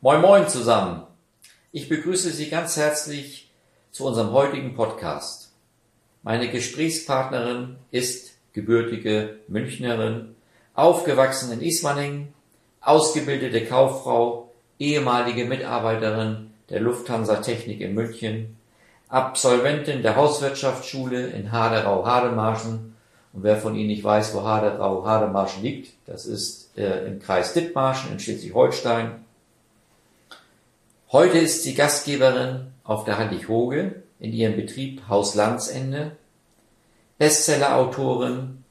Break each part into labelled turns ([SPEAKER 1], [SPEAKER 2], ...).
[SPEAKER 1] Moin Moin zusammen. Ich begrüße Sie ganz herzlich zu unserem heutigen Podcast. Meine Gesprächspartnerin ist gebürtige Münchnerin, aufgewachsen in Ismaning, ausgebildete Kauffrau, ehemalige Mitarbeiterin der Lufthansa Technik in München, Absolventin der Hauswirtschaftsschule in Haderau-Hademarschen. Und wer von Ihnen nicht weiß, wo Haderau-Hademarschen liegt, das ist äh, im Kreis Dithmarschen in Schleswig-Holstein. Heute ist sie Gastgeberin auf der Hallig-Hoge in ihrem Betrieb Haus Landsende, Bestsellerautorin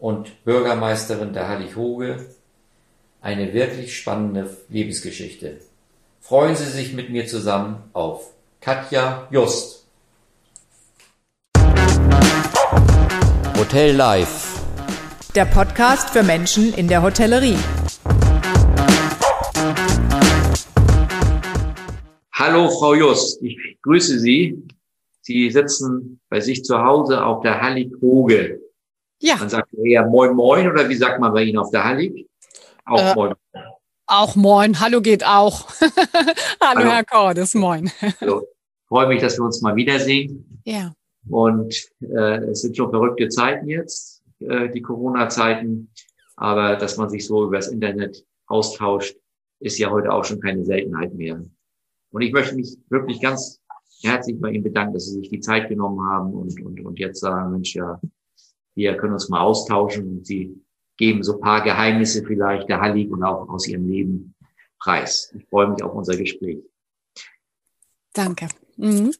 [SPEAKER 1] und Bürgermeisterin der Hallig-Hoge. Eine wirklich spannende Lebensgeschichte. Freuen Sie sich mit mir zusammen auf Katja Just. Hotel Live.
[SPEAKER 2] Der Podcast für Menschen in der Hotellerie.
[SPEAKER 1] Hallo Frau Just, ich grüße Sie. Sie sitzen bei sich zu Hause auf der Hallig-Hoge. Ja. Man sagt eher Moin Moin oder wie sagt man bei Ihnen auf der Hallig?
[SPEAKER 2] Auch äh, Moin. Auch Moin. Hallo geht auch. Hallo, Hallo, Herr Cordes. Moin.
[SPEAKER 1] Hallo. Freue mich, dass wir uns mal wiedersehen.
[SPEAKER 2] Ja.
[SPEAKER 1] Und äh, es sind schon verrückte Zeiten jetzt, äh, die Corona-Zeiten. Aber dass man sich so über das Internet austauscht, ist ja heute auch schon keine Seltenheit mehr. Und ich möchte mich wirklich ganz herzlich bei Ihnen bedanken, dass Sie sich die Zeit genommen haben und, und, und jetzt sagen, Mensch, ja, wir können uns mal austauschen und Sie geben so paar Geheimnisse vielleicht der Hallig und auch aus Ihrem Leben preis. Ich freue mich auf unser Gespräch.
[SPEAKER 2] Danke. Mhm.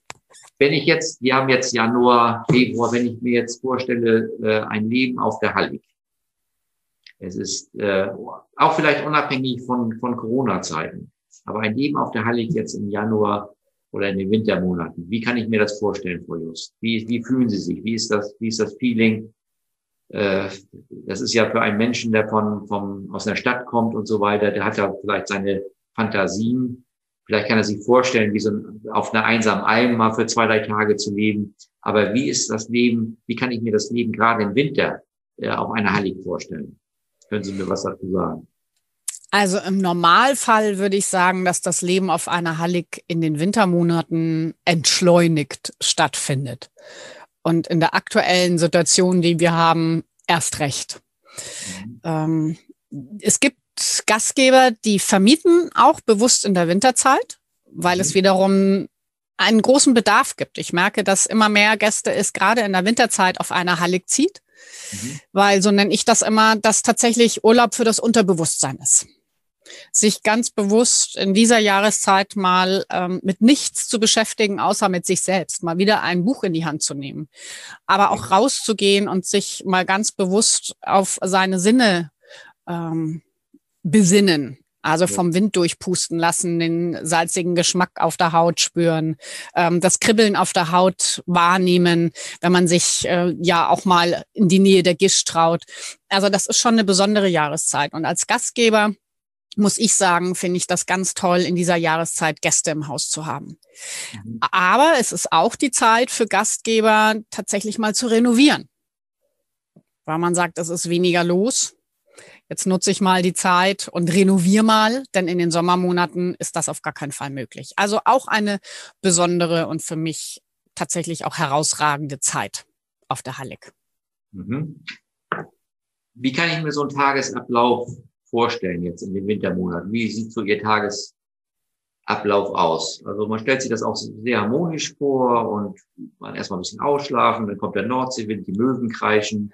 [SPEAKER 1] Wenn ich jetzt, wir haben jetzt Januar, Februar, wenn ich mir jetzt vorstelle, äh, ein Leben auf der Hallig. Es ist äh, auch vielleicht unabhängig von, von Corona-Zeiten, aber ein Leben auf der Hallig jetzt im Januar oder in den Wintermonaten. Wie kann ich mir das vorstellen, Frau Just? Wie, wie fühlen Sie sich? Wie ist das, wie ist das Feeling? Äh, das ist ja für einen Menschen, der von, von, aus einer Stadt kommt und so weiter, der hat ja vielleicht seine Fantasien, Vielleicht kann er sich vorstellen, wie so ein, auf einer einsamen Alm mal für zwei, drei Tage zu leben. Aber wie ist das Leben, wie kann ich mir das Leben gerade im Winter äh, auf einer Hallig vorstellen? Können Sie mir was dazu sagen?
[SPEAKER 2] Also im Normalfall würde ich sagen, dass das Leben auf einer Hallig in den Wintermonaten entschleunigt stattfindet. Und in der aktuellen Situation, die wir haben, erst recht. Mhm. Ähm, es gibt Gastgeber, die vermieten auch bewusst in der Winterzeit, weil mhm. es wiederum einen großen Bedarf gibt. Ich merke, dass immer mehr Gäste es gerade in der Winterzeit auf einer Hallig zieht, mhm. weil so nenne ich das immer, dass tatsächlich Urlaub für das Unterbewusstsein ist. Sich ganz bewusst in dieser Jahreszeit mal ähm, mit nichts zu beschäftigen, außer mit sich selbst, mal wieder ein Buch in die Hand zu nehmen, aber auch rauszugehen und sich mal ganz bewusst auf seine Sinne ähm, besinnen. Also vom Wind durchpusten lassen, den salzigen Geschmack auf der Haut spüren, ähm, das Kribbeln auf der Haut wahrnehmen, wenn man sich äh, ja auch mal in die Nähe der Gischt traut. Also das ist schon eine besondere Jahreszeit. Und als Gastgeber muss ich sagen, finde ich das ganz toll, in dieser Jahreszeit Gäste im Haus zu haben. Mhm. Aber es ist auch die Zeit für Gastgeber, tatsächlich mal zu renovieren. Weil man sagt, es ist weniger los jetzt nutze ich mal die Zeit und renoviere mal, denn in den Sommermonaten ist das auf gar keinen Fall möglich. Also auch eine besondere und für mich tatsächlich auch herausragende Zeit auf der Hallig.
[SPEAKER 1] Mhm. Wie kann ich mir so einen Tagesablauf vorstellen jetzt in den Wintermonaten? Wie sieht so Ihr Tagesablauf aus? Also man stellt sich das auch sehr harmonisch vor und man erstmal ein bisschen ausschlafen, dann kommt der Nordseewind, die Möwen kreischen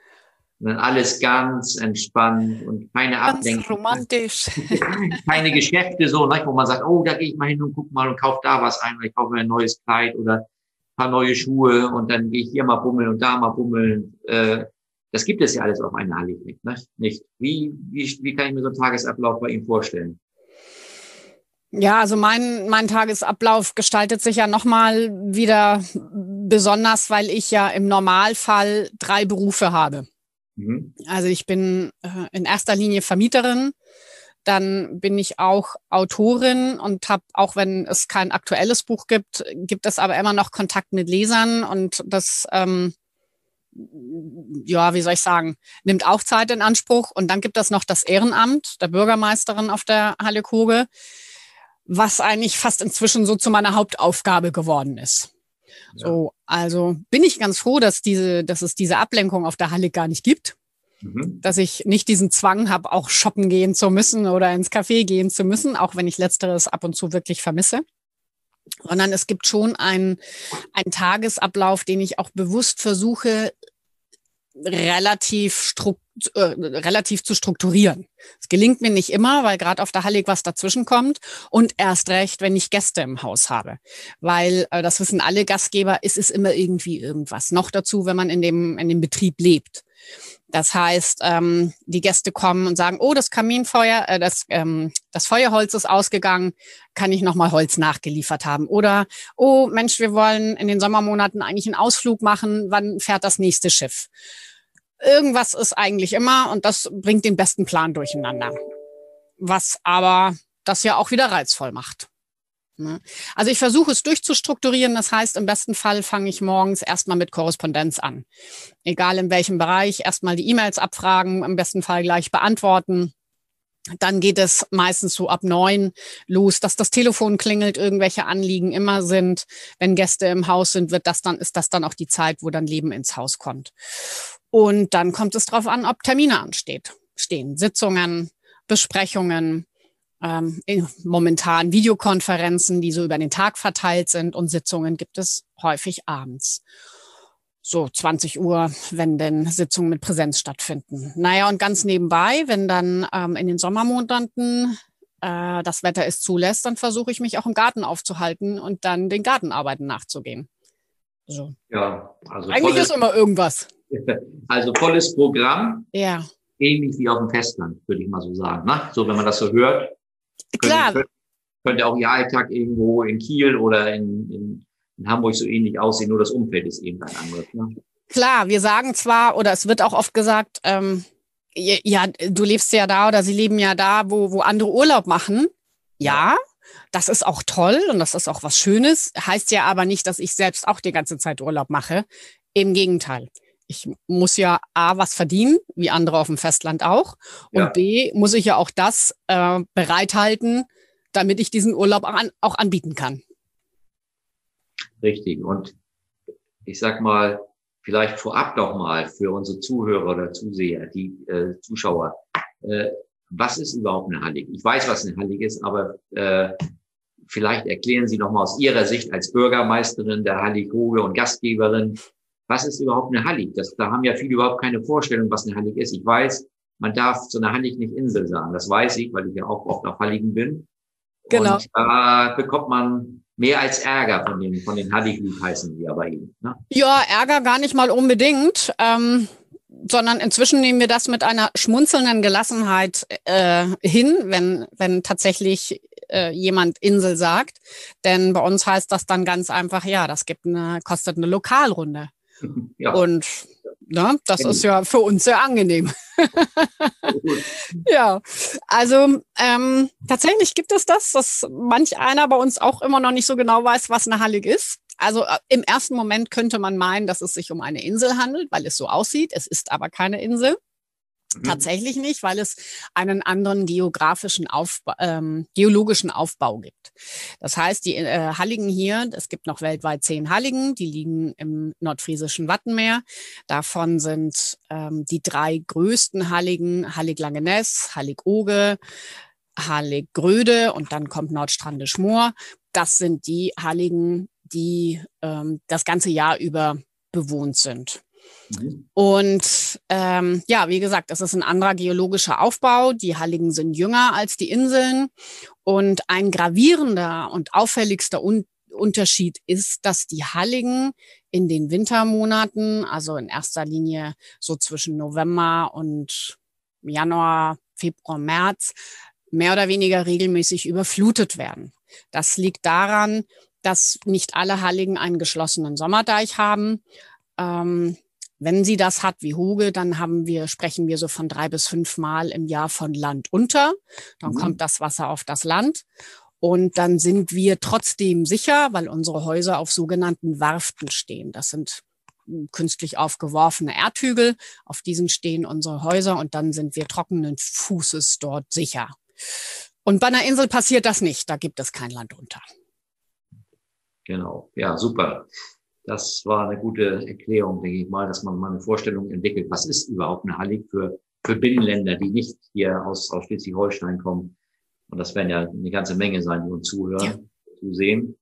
[SPEAKER 1] und dann alles ganz entspannt und keine Ablenkung.
[SPEAKER 2] romantisch.
[SPEAKER 1] keine Geschäfte so, ne, wo man sagt, oh, da gehe ich mal hin und guck mal und kauf da was ein, oder ich kaufe mir ein neues Kleid oder ein paar neue Schuhe und dann gehe ich hier mal bummeln und da mal bummeln. Äh, das gibt es ja alles auf einer Hallig nicht. Ne? nicht. Wie, wie, wie kann ich mir so einen Tagesablauf bei Ihnen vorstellen?
[SPEAKER 2] Ja, also mein, mein Tagesablauf gestaltet sich ja nochmal wieder besonders, weil ich ja im Normalfall drei Berufe habe. Mhm. Also ich bin äh, in erster Linie Vermieterin. Dann bin ich auch Autorin und habe, auch wenn es kein aktuelles Buch gibt, gibt es aber immer noch Kontakt mit Lesern und das, ähm, ja, wie soll ich sagen, nimmt auch Zeit in Anspruch. Und dann gibt es noch das Ehrenamt der Bürgermeisterin auf der Halle Koge was eigentlich fast inzwischen so zu meiner Hauptaufgabe geworden ist. Ja. So, also bin ich ganz froh, dass diese, dass es diese Ablenkung auf der Halle gar nicht gibt. Mhm. Dass ich nicht diesen Zwang habe, auch shoppen gehen zu müssen oder ins Café gehen zu müssen, auch wenn ich letzteres ab und zu wirklich vermisse sondern es gibt schon einen, einen Tagesablauf, den ich auch bewusst versuche, relativ, äh, relativ zu strukturieren. Es gelingt mir nicht immer, weil gerade auf der Hallig was dazwischen kommt und erst recht, wenn ich Gäste im Haus habe, weil äh, das wissen alle Gastgeber, ist es immer irgendwie irgendwas. Noch dazu, wenn man in dem in dem Betrieb lebt. Das heißt, ähm, die Gäste kommen und sagen, oh, das Kaminfeuer, äh, das, ähm, das Feuerholz ist ausgegangen, kann ich nochmal Holz nachgeliefert haben? Oder, oh Mensch, wir wollen in den Sommermonaten eigentlich einen Ausflug machen, wann fährt das nächste Schiff? Irgendwas ist eigentlich immer und das bringt den besten Plan durcheinander. Was aber das ja auch wieder reizvoll macht. Ne? Also ich versuche es durchzustrukturieren. Das heißt, im besten Fall fange ich morgens erstmal mit Korrespondenz an. Egal in welchem Bereich, erstmal die E-Mails abfragen, im besten Fall gleich beantworten. Dann geht es meistens so ab neun los, dass das Telefon klingelt, irgendwelche Anliegen immer sind. Wenn Gäste im Haus sind, wird das dann, ist das dann auch die Zeit, wo dann Leben ins Haus kommt. Und dann kommt es darauf an, ob Termine ansteht, stehen, Sitzungen, Besprechungen, ähm, momentan Videokonferenzen, die so über den Tag verteilt sind und Sitzungen gibt es häufig abends. So 20 Uhr, wenn denn Sitzungen mit Präsenz stattfinden. Naja, und ganz nebenbei, wenn dann ähm, in den Sommermonaten äh, das Wetter es zulässt, dann versuche ich mich auch im Garten aufzuhalten und dann den Gartenarbeiten nachzugehen. So. Ja, also eigentlich volles, ist immer irgendwas.
[SPEAKER 1] Also volles Programm.
[SPEAKER 2] Ja.
[SPEAKER 1] Ähnlich wie auf dem Festland, würde ich mal so sagen. Ne? So, wenn man das so hört,
[SPEAKER 2] Klar.
[SPEAKER 1] Könnte, könnte auch Ihr Alltag irgendwo in Kiel oder in, in, in, Hamburg so ähnlich aussehen, nur das Umfeld ist eben ein anderes. Ne?
[SPEAKER 2] Klar, wir sagen zwar, oder es wird auch oft gesagt, ähm, ja, du lebst ja da oder sie leben ja da, wo, wo andere Urlaub machen. Ja, das ist auch toll und das ist auch was Schönes. Heißt ja aber nicht, dass ich selbst auch die ganze Zeit Urlaub mache. Im Gegenteil ich muss ja A, was verdienen, wie andere auf dem Festland auch. Und ja. B, muss ich ja auch das äh, bereithalten, damit ich diesen Urlaub auch, an, auch anbieten kann.
[SPEAKER 1] Richtig. Und ich sag mal, vielleicht vorab noch mal für unsere Zuhörer oder Zuseher, die äh, Zuschauer, äh, was ist überhaupt eine Hallig? Ich weiß, was eine Hallig ist, aber äh, vielleicht erklären Sie noch mal aus Ihrer Sicht als Bürgermeisterin der Hallig-Hoge und Gastgeberin, was ist überhaupt eine Hallig? Das, da haben ja viele überhaupt keine Vorstellung, was eine Hallig ist. Ich weiß, man darf zu einer Hallig nicht Insel sagen. Das weiß ich, weil ich ja auch oft auf Halligen bin.
[SPEAKER 2] Genau. Und
[SPEAKER 1] da bekommt man mehr als Ärger von den, von den Halligen, heißen die aber eben. Ne?
[SPEAKER 2] Ja, Ärger gar nicht mal unbedingt. Ähm sondern inzwischen nehmen wir das mit einer schmunzelnden Gelassenheit äh, hin, wenn, wenn tatsächlich äh, jemand Insel sagt. Denn bei uns heißt das dann ganz einfach, ja, das gibt eine, kostet eine Lokalrunde. Ja. Und na, ne, das ist ja für uns sehr angenehm. ja, also ähm, tatsächlich gibt es das, dass manch einer bei uns auch immer noch nicht so genau weiß, was eine Hallig ist. Also äh, im ersten Moment könnte man meinen, dass es sich um eine Insel handelt, weil es so aussieht. Es ist aber keine Insel. Mhm. Tatsächlich nicht, weil es einen anderen geografischen Aufbau, ähm, geologischen Aufbau gibt. Das heißt, die äh, Halligen hier, es gibt noch weltweit zehn Halligen, die liegen im nordfriesischen Wattenmeer. Davon sind ähm, die drei größten Halligen Hallig Langeness, Hallig Oge, Hallig Gröde und dann kommt Nordstrandisch Moor. Das sind die Halligen, die ähm, das ganze Jahr über bewohnt sind. Mhm. Und ähm, ja, wie gesagt, es ist ein anderer geologischer Aufbau. Die Halligen sind jünger als die Inseln. Und ein gravierender und auffälligster Un Unterschied ist, dass die Halligen in den Wintermonaten, also in erster Linie so zwischen November und Januar, Februar, März, mehr oder weniger regelmäßig überflutet werden. Das liegt daran, dass nicht alle Halligen einen geschlossenen Sommerdeich haben. Ähm, wenn sie das hat wie Huge, dann haben wir, sprechen wir so von drei bis fünf Mal im Jahr von Land unter. Dann mhm. kommt das Wasser auf das Land. Und dann sind wir trotzdem sicher, weil unsere Häuser auf sogenannten Warften stehen. Das sind künstlich aufgeworfene Erdhügel. Auf diesen stehen unsere Häuser und dann sind wir trockenen Fußes dort sicher. Und bei einer Insel passiert das nicht. Da gibt es kein Land unter.
[SPEAKER 1] Genau. Ja, super. Das war eine gute Erklärung, denke ich mal, dass man mal eine Vorstellung entwickelt. Was ist überhaupt eine Hallig für, für Binnenländer, die nicht hier aus, aus Schleswig-Holstein kommen? Und das werden ja eine ganze Menge sein, die uns zuhören, ja. zu sehen.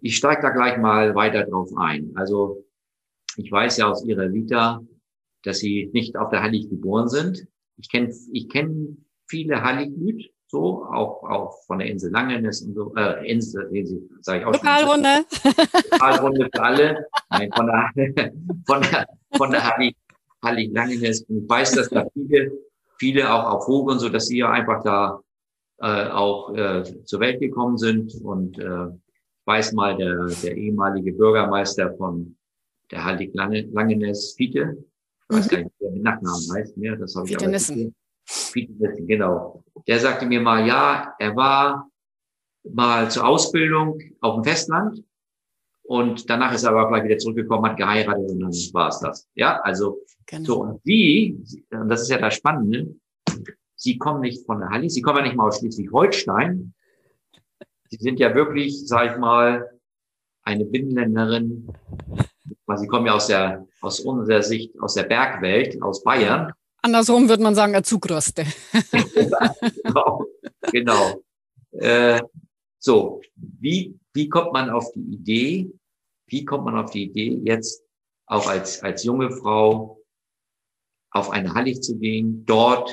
[SPEAKER 1] Ich steige da gleich mal weiter drauf ein. Also ich weiß ja aus Ihrer Vita, dass Sie nicht auf der Hallig geboren sind. Ich kenne ich kenn viele Halliglüt, so, auch, auch von der Insel Langenes und so, äh, Insel, sage ich auch
[SPEAKER 2] Lokalrunde.
[SPEAKER 1] Lokalrunde für alle. Nein, von der, von der, von der Hallig, Hallig Langenes. Und ich weiß, dass da viele, viele auch auf und so, dass sie ja einfach da äh, auch äh, zur Welt gekommen sind. Und äh, ich weiß mal, der, der ehemalige Bürgermeister von der Hallig Langenes, Fiete, ich weiß mhm. gar nicht, wer mit Nachnamen heißt mehr, das habe ich
[SPEAKER 2] Fiete
[SPEAKER 1] Fiete Nissen, genau. Der sagte mir mal, ja, er war mal zur Ausbildung auf dem Festland und danach ist er aber gleich wieder zurückgekommen, hat geheiratet und dann war es das. Ja, also genau. so und sie, und das ist ja das Spannende, Sie kommen nicht von der Halle, Sie kommen ja nicht mal aus Schleswig-Holstein. Sie sind ja wirklich, sag ich mal, eine Binnenländerin. Sie kommen ja aus der, aus unserer Sicht, aus der Bergwelt, aus Bayern.
[SPEAKER 2] Andersrum würde man sagen, eine Zugröste.
[SPEAKER 1] genau. genau. Äh, so, wie, wie kommt man auf die Idee, wie kommt man auf die Idee, jetzt auch als, als junge Frau auf eine Hallig zu gehen, dort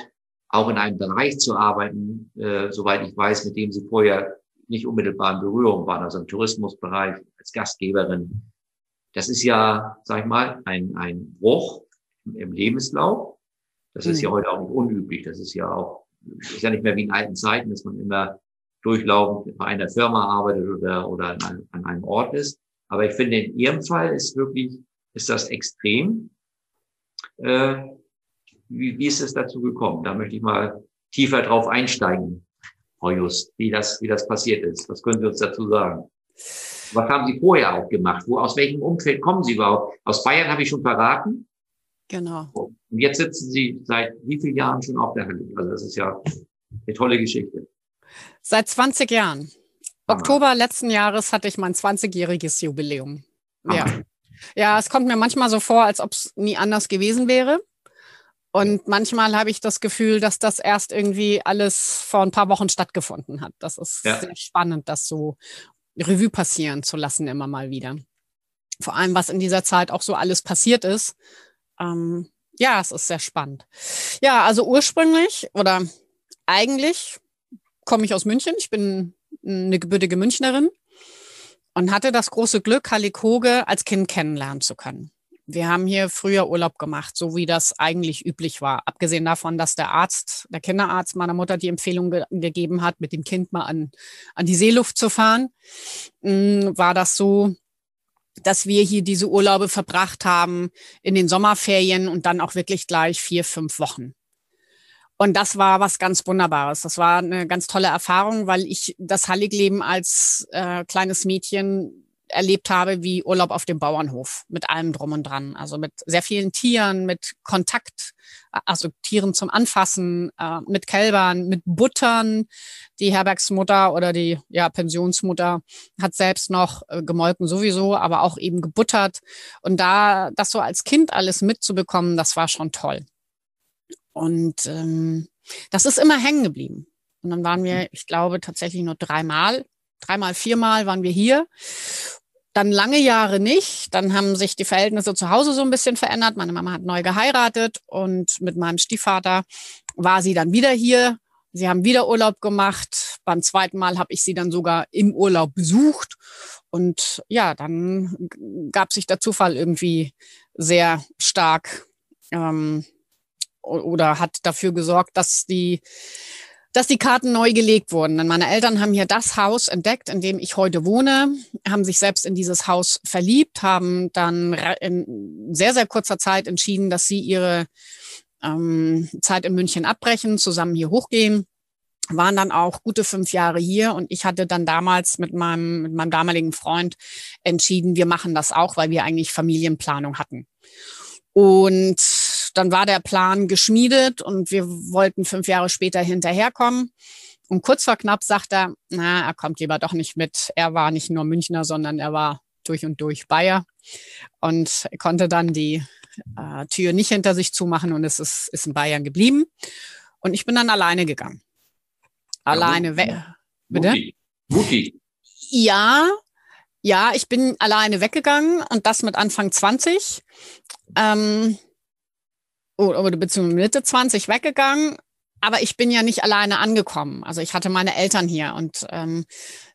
[SPEAKER 1] auch in einem Bereich zu arbeiten, äh, soweit ich weiß, mit dem sie vorher nicht unmittelbar in Berührung waren, also im Tourismusbereich als Gastgeberin. Das ist ja, sag ich mal, ein, ein Bruch im Lebenslauf. Das mhm. ist ja mhm. heute auch nicht unüblich. Das ist ja auch, ist ja nicht mehr wie in alten Zeiten, dass man immer durchlaufend bei einer Firma arbeitet oder, oder an, einem, an einem Ort ist. Aber ich finde, in Ihrem Fall ist wirklich, ist das extrem. Äh, wie, wie ist es dazu gekommen? Da möchte ich mal tiefer drauf einsteigen, Frau Just, wie das, wie das passiert ist. Was können Sie uns dazu sagen? Was haben Sie vorher auch gemacht? Wo, aus welchem Umfeld kommen Sie überhaupt? Aus Bayern habe ich schon verraten.
[SPEAKER 2] Genau.
[SPEAKER 1] Und jetzt sitzen Sie seit wie vielen Jahren schon auf der Halle? Also das ist ja eine tolle Geschichte.
[SPEAKER 2] Seit 20 Jahren. Hammer. Oktober letzten Jahres hatte ich mein 20-jähriges Jubiläum. Hammer. Ja. Ja, es kommt mir manchmal so vor, als ob es nie anders gewesen wäre. Und manchmal habe ich das Gefühl, dass das erst irgendwie alles vor ein paar Wochen stattgefunden hat. Das ist ja. sehr spannend, das so Revue passieren zu lassen, immer mal wieder. Vor allem, was in dieser Zeit auch so alles passiert ist. Ähm, ja, es ist sehr spannend. Ja, also ursprünglich oder eigentlich komme ich aus München. Ich bin eine gebürtige Münchnerin und hatte das große Glück, Hallig Hoge als Kind kennenlernen zu können. Wir haben hier früher Urlaub gemacht, so wie das eigentlich üblich war. Abgesehen davon, dass der Arzt, der Kinderarzt meiner Mutter die Empfehlung ge gegeben hat, mit dem Kind mal an, an die Seeluft zu fahren, mh, war das so, dass wir hier diese Urlaube verbracht haben in den Sommerferien und dann auch wirklich gleich vier, fünf Wochen. Und das war was ganz Wunderbares. Das war eine ganz tolle Erfahrung, weil ich das Halligleben als äh, kleines Mädchen erlebt habe wie Urlaub auf dem Bauernhof mit allem drum und dran. Also mit sehr vielen Tieren, mit Kontakt, also Tieren zum Anfassen, äh, mit Kälbern, mit Buttern. Die Herbergsmutter oder die ja, Pensionsmutter hat selbst noch äh, gemolken sowieso, aber auch eben gebuttert. Und da das so als Kind alles mitzubekommen, das war schon toll. Und ähm, das ist immer hängen geblieben. Und dann waren wir, ich glaube, tatsächlich nur dreimal dreimal, viermal waren wir hier. Dann lange Jahre nicht. Dann haben sich die Verhältnisse zu Hause so ein bisschen verändert. Meine Mama hat neu geheiratet und mit meinem Stiefvater war sie dann wieder hier. Sie haben wieder Urlaub gemacht. Beim zweiten Mal habe ich sie dann sogar im Urlaub besucht. Und ja, dann gab sich der Zufall irgendwie sehr stark ähm, oder hat dafür gesorgt, dass die dass die Karten neu gelegt wurden. Denn meine Eltern haben hier das Haus entdeckt, in dem ich heute wohne, haben sich selbst in dieses Haus verliebt, haben dann in sehr, sehr kurzer Zeit entschieden, dass sie ihre ähm, Zeit in München abbrechen, zusammen hier hochgehen waren dann auch gute fünf Jahre hier und ich hatte dann damals mit meinem, mit meinem damaligen Freund entschieden, wir machen das auch, weil wir eigentlich Familienplanung hatten. Und dann war der Plan geschmiedet und wir wollten fünf Jahre später hinterherkommen. Und kurz vor knapp sagt er, na, er kommt lieber doch nicht mit. Er war nicht nur Münchner, sondern er war durch und durch Bayer und konnte dann die äh, Tür nicht hinter sich zumachen und es ist, ist in Bayern geblieben. Und ich bin dann alleine gegangen. Alleine weg.
[SPEAKER 1] Bitte? Mutti.
[SPEAKER 2] Ja, ja, ich bin alleine weggegangen und das mit Anfang 20. Ähm, oder, oder beziehungsweise Mitte 20 weggegangen. Aber ich bin ja nicht alleine angekommen. Also ich hatte meine Eltern hier und ähm,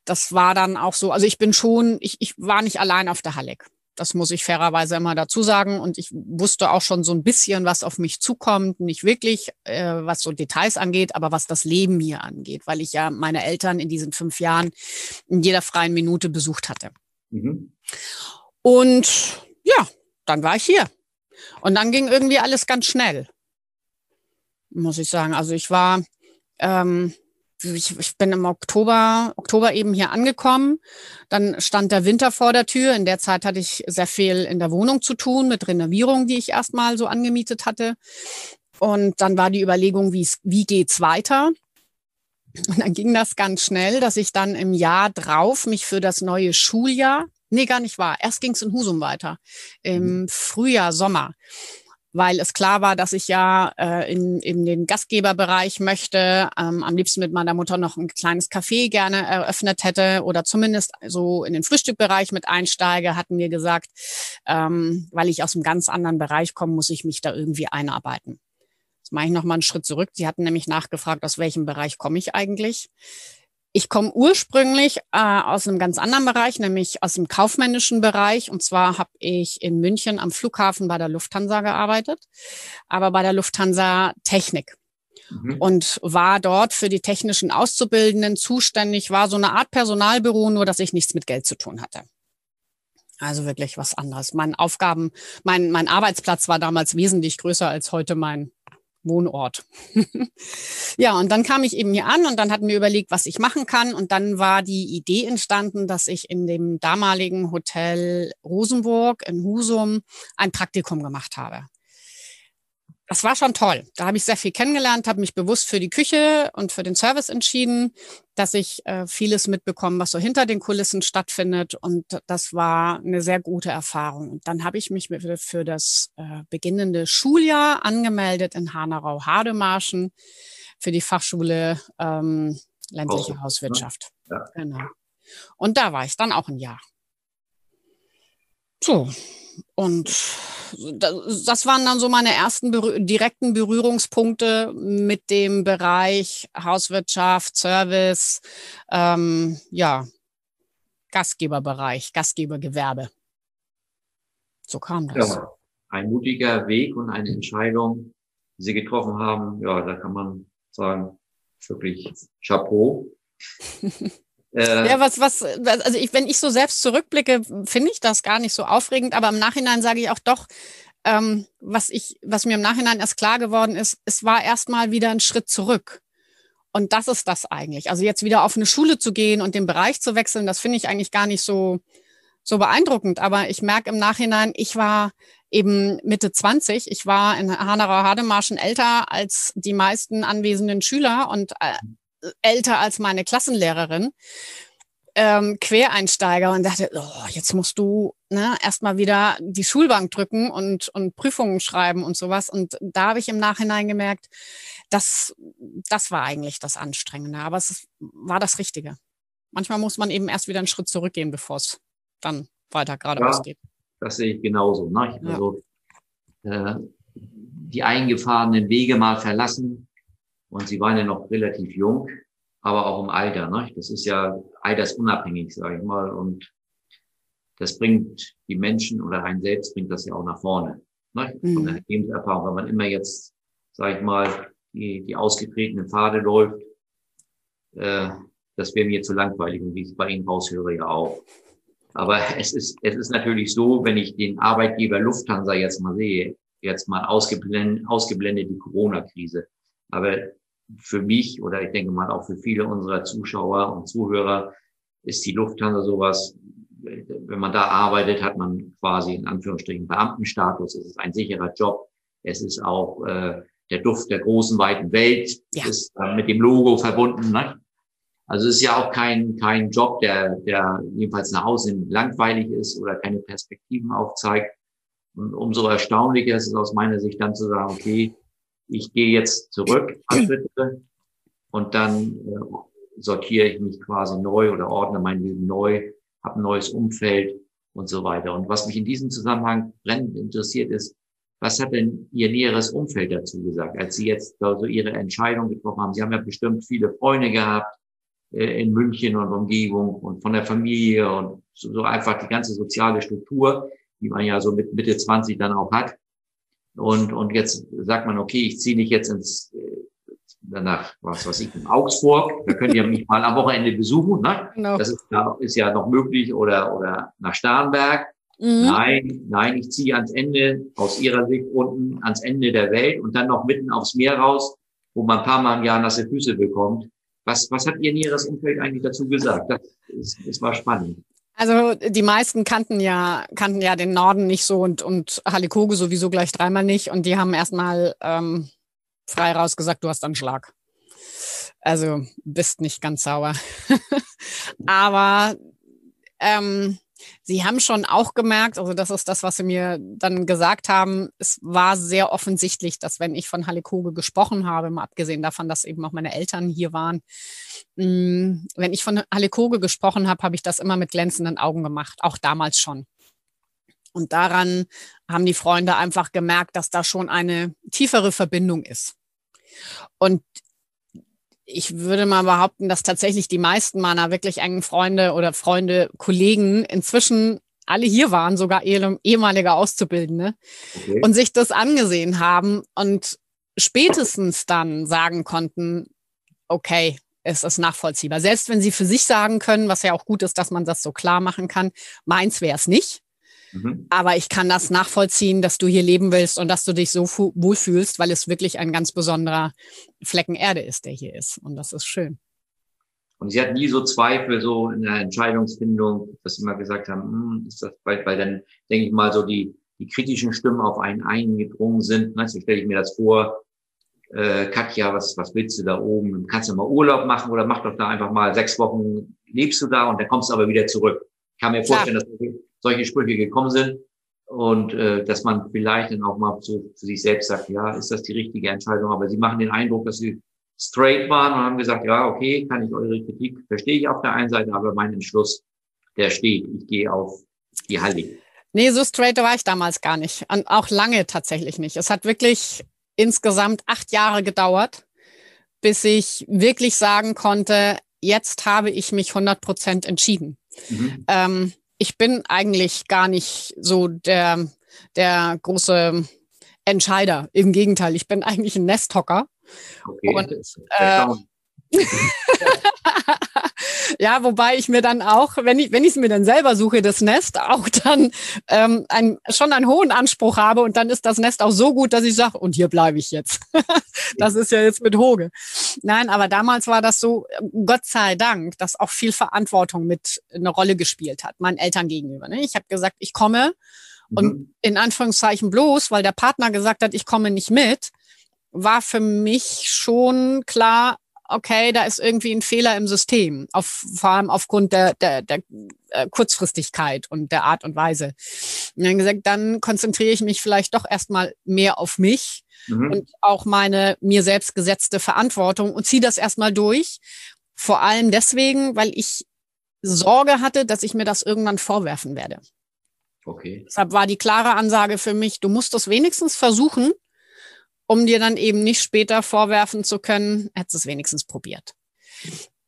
[SPEAKER 2] das war dann auch so. Also ich bin schon, ich, ich war nicht allein auf der Halleck. Das muss ich fairerweise immer dazu sagen. Und ich wusste auch schon so ein bisschen, was auf mich zukommt. Nicht wirklich, äh, was so Details angeht, aber was das Leben hier angeht, weil ich ja meine Eltern in diesen fünf Jahren in jeder freien Minute besucht hatte. Mhm. Und ja, dann war ich hier. Und dann ging irgendwie alles ganz schnell, muss ich sagen. Also ich war, ähm, ich, ich bin im Oktober, Oktober eben hier angekommen. Dann stand der Winter vor der Tür. In der Zeit hatte ich sehr viel in der Wohnung zu tun mit Renovierung, die ich erstmal so angemietet hatte. Und dann war die Überlegung, wie, geht's weiter? Und dann ging das ganz schnell, dass ich dann im Jahr drauf mich für das neue Schuljahr, nee, gar nicht wahr, erst ging es in Husum weiter, im mhm. Frühjahr, Sommer weil es klar war, dass ich ja äh, in, in den Gastgeberbereich möchte, ähm, am liebsten mit meiner Mutter noch ein kleines Café gerne eröffnet hätte oder zumindest so in den Frühstückbereich mit einsteige, hatten wir gesagt, ähm, weil ich aus einem ganz anderen Bereich komme, muss ich mich da irgendwie einarbeiten. Jetzt mache ich noch mal einen Schritt zurück. Sie hatten nämlich nachgefragt, aus welchem Bereich komme ich eigentlich? Ich komme ursprünglich äh, aus einem ganz anderen Bereich, nämlich aus dem kaufmännischen Bereich. Und zwar habe ich in München am Flughafen bei der Lufthansa gearbeitet, aber bei der Lufthansa Technik. Mhm. Und war dort für die technischen Auszubildenden zuständig, war so eine Art Personalbüro, nur dass ich nichts mit Geld zu tun hatte. Also wirklich was anderes. Mein Aufgaben, mein, mein Arbeitsplatz war damals wesentlich größer als heute mein Wohnort. ja, und dann kam ich eben hier an und dann hatten wir überlegt, was ich machen kann. Und dann war die Idee entstanden, dass ich in dem damaligen Hotel Rosenburg in Husum ein Praktikum gemacht habe das war schon toll. Da habe ich sehr viel kennengelernt, habe mich bewusst für die Küche und für den Service entschieden, dass ich äh, vieles mitbekomme, was so hinter den Kulissen stattfindet. Und das war eine sehr gute Erfahrung. Und dann habe ich mich für das äh, beginnende Schuljahr angemeldet in Hanau-Hademarschen für die Fachschule ähm, ländliche oh, Hauswirtschaft. Ja. Genau. Und da war ich dann auch ein Jahr. So, und das waren dann so meine ersten berühr direkten Berührungspunkte mit dem Bereich Hauswirtschaft, Service, ähm, ja, Gastgeberbereich, Gastgebergewerbe. So kam das.
[SPEAKER 1] Ja, ein mutiger Weg und eine Entscheidung, die Sie getroffen haben. Ja, da kann man sagen, wirklich Chapeau.
[SPEAKER 2] Äh, ja, was, was, also ich, wenn ich so selbst zurückblicke, finde ich das gar nicht so aufregend, aber im Nachhinein sage ich auch doch, ähm, was ich, was mir im Nachhinein erst klar geworden ist, es war erstmal wieder ein Schritt zurück. Und das ist das eigentlich. Also jetzt wieder auf eine Schule zu gehen und den Bereich zu wechseln, das finde ich eigentlich gar nicht so, so beeindruckend. Aber ich merke im Nachhinein, ich war eben Mitte 20. Ich war in Hanauer-Hademarschen älter als die meisten anwesenden Schüler und äh, älter als meine Klassenlehrerin, ähm, Quereinsteiger und dachte, oh, jetzt musst du ne, erstmal wieder die Schulbank drücken und, und Prüfungen schreiben und sowas. Und da habe ich im Nachhinein gemerkt, das, das war eigentlich das Anstrengende, aber es ist, war das Richtige. Manchmal muss man eben erst wieder einen Schritt zurückgehen, bevor es dann weiter geradeaus ja, geht.
[SPEAKER 1] Das sehe ich genauso. Ne? Also ja. äh, die eingefahrenen Wege mal verlassen, und sie waren ja noch relativ jung, aber auch im Alter. Ne? Das ist ja altersunabhängig, sage ich mal. Und das bringt die Menschen oder einen selbst bringt das ja auch nach vorne. Ne? Mhm. Von der Lebenserfahrung, wenn man immer jetzt, sage ich mal, die, die ausgetretenen Pfade läuft, äh, das wäre mir zu langweilig und wie ich es bei Ihnen raushöre ja auch. Aber es ist, es ist natürlich so, wenn ich den Arbeitgeber Lufthansa jetzt mal sehe, jetzt mal ausgeblendet, ausgeblendet die Corona-Krise. Aber für mich oder ich denke mal auch für viele unserer Zuschauer und Zuhörer ist die Lufthansa sowas, wenn man da arbeitet, hat man quasi in Anführungsstrichen Beamtenstatus. Es ist ein sicherer Job. Es ist auch äh, der Duft der großen, weiten Welt, ja. ist äh, mit dem Logo verbunden. Ne? Also es ist ja auch kein, kein Job, der, der jedenfalls nach außen langweilig ist oder keine Perspektiven aufzeigt. Und umso erstaunlicher ist es aus meiner Sicht dann zu sagen, okay, ich gehe jetzt zurück, und dann äh, sortiere ich mich quasi neu oder ordne mein Leben neu, habe ein neues Umfeld und so weiter. Und was mich in diesem Zusammenhang brennend interessiert ist, was hat denn Ihr näheres Umfeld dazu gesagt, als Sie jetzt also Ihre Entscheidung getroffen haben? Sie haben ja bestimmt viele Freunde gehabt äh, in München und Umgebung und von der Familie und so, so einfach die ganze soziale Struktur, die man ja so mit Mitte 20 dann auch hat. Und, und jetzt sagt man, okay, ich ziehe nicht jetzt ins nach, was weiß ich, in Augsburg. Da könnt ihr mich mal am Wochenende besuchen. Ne? Genau. Das ist, ist ja noch möglich. Oder, oder nach Starnberg. Mhm. Nein, nein, ich ziehe ans Ende, aus ihrer Sicht unten, ans Ende der Welt und dann noch mitten aufs Meer raus, wo man ein paar Mal im Jahr nasse Füße bekommt. Was, was hat ihr näheres Umfeld eigentlich dazu gesagt? Das, ist, das war spannend.
[SPEAKER 2] Also die meisten kannten ja kannten ja den Norden nicht so und und Halikoge sowieso gleich dreimal nicht und die haben erstmal ähm, frei raus gesagt, du hast einen Schlag. Also bist nicht ganz sauer. Aber ähm, sie haben schon auch gemerkt, also das ist das, was sie mir dann gesagt haben, es war sehr offensichtlich, dass wenn ich von Hallekoge gesprochen habe, mal abgesehen davon, dass eben auch meine Eltern hier waren, mm, wenn ich von Hallekoge gesprochen habe, habe ich das immer mit glänzenden Augen gemacht, auch damals schon. Und daran haben die Freunde einfach gemerkt, dass da schon eine tiefere Verbindung ist. Und ich würde mal behaupten, dass tatsächlich die meisten meiner wirklich engen Freunde oder Freunde, Kollegen inzwischen alle hier waren, sogar ehemalige Auszubildende, okay. und sich das angesehen haben und spätestens dann sagen konnten, okay, es ist nachvollziehbar. Selbst wenn sie für sich sagen können, was ja auch gut ist, dass man das so klar machen kann, meins wäre es nicht. Mhm. Aber ich kann das nachvollziehen, dass du hier leben willst und dass du dich so wohlfühlst, weil es wirklich ein ganz besonderer Flecken Erde ist, der hier ist. Und das ist schön.
[SPEAKER 1] Und sie hat nie so Zweifel so in der Entscheidungsfindung, dass sie mal gesagt haben, hm, ist das, weil, weil dann denke ich mal so die, die kritischen Stimmen auf einen eingedrungen sind. Ne? So stelle ich mir das vor, äh, Katja, was, was willst du da oben? Kannst du mal Urlaub machen oder mach doch da einfach mal sechs Wochen, lebst du da und dann kommst du aber wieder zurück. Ich kann mir vorstellen, Klar. dass solche Sprüche gekommen sind und äh, dass man vielleicht dann auch mal so für sich selbst sagt, ja, ist das die richtige Entscheidung? Aber sie machen den Eindruck, dass sie straight waren und haben gesagt, ja, okay, kann ich eure Kritik, verstehe ich auf der einen Seite, aber mein Entschluss, der steht. Ich gehe auf die Hallig.
[SPEAKER 2] Nee, so straight war ich damals gar nicht. Und auch lange tatsächlich nicht. Es hat wirklich insgesamt acht Jahre gedauert, bis ich wirklich sagen konnte, jetzt habe ich mich 100 Prozent entschieden. Mhm. Ähm, ich bin eigentlich gar nicht so der, der große Entscheider. Im Gegenteil, ich bin eigentlich ein Nesthocker. Okay, und, äh, ja, wobei ich mir dann auch, wenn ich wenn ich es mir dann selber suche, das Nest, auch dann ähm, ein, schon einen hohen Anspruch habe und dann ist das Nest auch so gut, dass ich sage, und hier bleibe ich jetzt. das ist ja jetzt mit Hoge. Nein, aber damals war das so, Gott sei Dank, dass auch viel Verantwortung mit eine Rolle gespielt hat, meinen Eltern gegenüber. Ne? Ich habe gesagt, ich komme und mhm. in Anführungszeichen bloß, weil der Partner gesagt hat, ich komme nicht mit, war für mich schon klar, okay, da ist irgendwie ein Fehler im System, auf, vor allem aufgrund der, der, der äh, Kurzfristigkeit und der Art und Weise. Und dann gesagt, dann konzentriere ich mich vielleicht doch erstmal mehr auf mich mhm. und auch meine mir selbst gesetzte Verantwortung und ziehe das erstmal durch. Vor allem deswegen, weil ich Sorge hatte, dass ich mir das irgendwann vorwerfen werde. Okay. Deshalb war die klare Ansage für mich, du musst es wenigstens versuchen, um dir dann eben nicht später vorwerfen zu können, hättest es wenigstens probiert.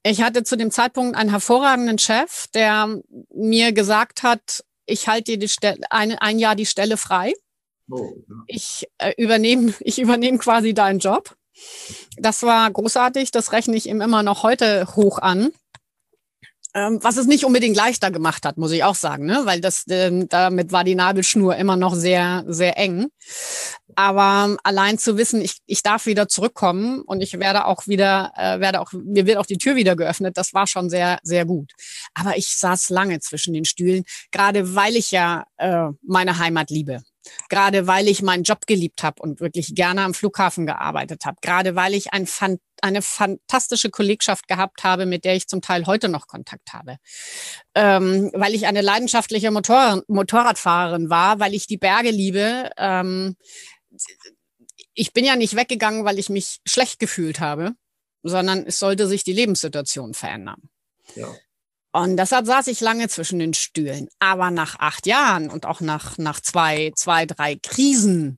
[SPEAKER 2] Ich hatte zu dem Zeitpunkt einen hervorragenden Chef, der mir gesagt hat, ich halte dir die Stelle, ein, ein Jahr die Stelle frei. Oh, ja. Ich äh, übernehme, ich übernehme quasi deinen Job. Das war großartig. Das rechne ich ihm immer noch heute hoch an. Ähm, was es nicht unbedingt leichter gemacht hat, muss ich auch sagen, ne? weil das ähm, damit war die Nabelschnur immer noch sehr, sehr eng. Aber allein zu wissen, ich, ich darf wieder zurückkommen und ich werde auch wieder, äh, werde auch, mir wird auch die Tür wieder geöffnet, das war schon sehr, sehr gut. Aber ich saß lange zwischen den Stühlen, gerade weil ich ja äh, meine Heimat liebe. Gerade weil ich meinen Job geliebt habe und wirklich gerne am Flughafen gearbeitet habe. Gerade weil ich ein, eine fantastische Kollegschaft gehabt habe, mit der ich zum Teil heute noch Kontakt habe. Ähm, weil ich eine leidenschaftliche Motor Motorradfahrerin war, weil ich die Berge liebe. Ähm, ich bin ja nicht weggegangen, weil ich mich schlecht gefühlt habe, sondern es sollte sich die Lebenssituation verändern. Ja. Und deshalb saß ich lange zwischen den Stühlen. Aber nach acht Jahren und auch nach, nach zwei, zwei, drei Krisen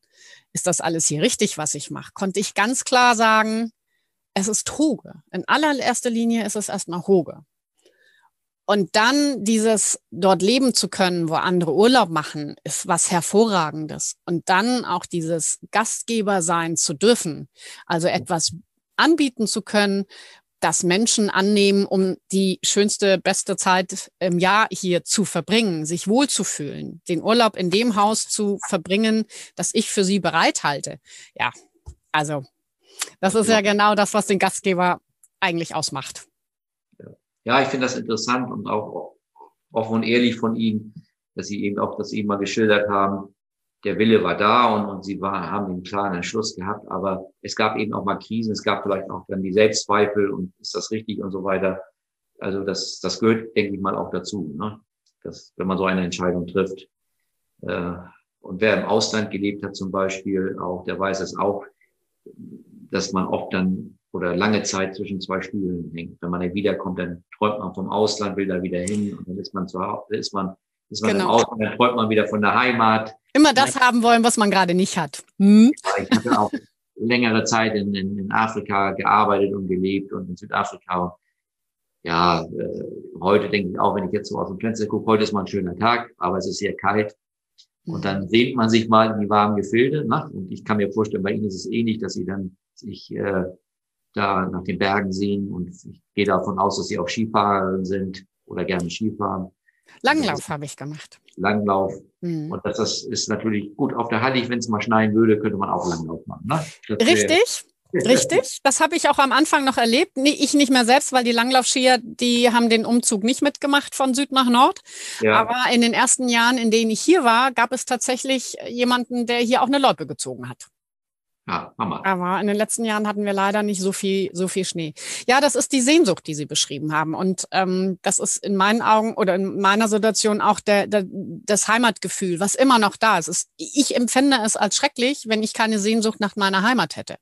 [SPEAKER 2] ist das alles hier richtig, was ich mache, konnte ich ganz klar sagen, es ist Hoge. In allererster Linie ist es erstmal Hoge. Und dann dieses dort leben zu können, wo andere Urlaub machen, ist was hervorragendes. Und dann auch dieses Gastgeber sein zu dürfen, also etwas anbieten zu können, das Menschen annehmen, um die schönste, beste Zeit im Jahr hier zu verbringen, sich wohlzufühlen, den Urlaub in dem Haus zu verbringen, das ich für sie bereithalte. Ja, also das ist ja genau das, was den Gastgeber eigentlich ausmacht.
[SPEAKER 1] Ja, ich finde das interessant und auch offen und ehrlich von Ihnen, dass Sie eben auch das eben mal geschildert haben, der Wille war da und, und sie war, haben den klaren Entschluss gehabt, aber es gab eben auch mal Krisen, es gab vielleicht auch dann die Selbstzweifel und ist das richtig und so weiter. Also das, das gehört, denke ich mal, auch dazu, ne? dass, wenn man so eine Entscheidung trifft. Äh, und wer im Ausland gelebt hat zum Beispiel, auch, der weiß es auch, dass man oft dann oder lange Zeit zwischen zwei Stühlen hängt. Wenn man dann wiederkommt, dann träumt man vom Ausland, will da wieder hin und dann ist man zu Hause, ist man, ist man genau. im Ausland, dann träumt man wieder von der Heimat
[SPEAKER 2] Immer das ja. haben wollen, was man gerade nicht hat. Hm?
[SPEAKER 1] Ich habe auch längere Zeit in, in, in, Afrika gearbeitet und gelebt und in Südafrika. Ja, äh, heute denke ich auch, wenn ich jetzt so aus dem Fenster gucke, heute ist mal ein schöner Tag, aber es ist sehr kalt. Und dann sehnt man sich mal in die warmen Gefilde. Ne? Und ich kann mir vorstellen, bei Ihnen ist es ähnlich, dass Sie dann sich äh, da nach den Bergen sehen. Und ich gehe davon aus, dass Sie auch Skifahrerin sind oder gerne Skifahren.
[SPEAKER 2] Langlauf habe ich gemacht.
[SPEAKER 1] Langlauf. Mhm. Und das, das ist natürlich gut. Auf der Hallig, wenn es mal schneien würde, könnte man auch Langlauf machen. Ne?
[SPEAKER 2] Richtig. Richtig, das habe ich auch am Anfang noch erlebt. Nee, ich nicht mehr selbst, weil die Langlaufskier, die haben den Umzug nicht mitgemacht von Süd nach Nord. Ja. Aber in den ersten Jahren, in denen ich hier war, gab es tatsächlich jemanden, der hier auch eine Loipe gezogen hat. Ja, Hammer. Aber in den letzten Jahren hatten wir leider nicht so viel, so viel Schnee. Ja, das ist die Sehnsucht, die Sie beschrieben haben. Und ähm, das ist in meinen Augen oder in meiner Situation auch der, der, das Heimatgefühl, was immer noch da ist. Ich empfände es als schrecklich, wenn ich keine Sehnsucht nach meiner Heimat hätte.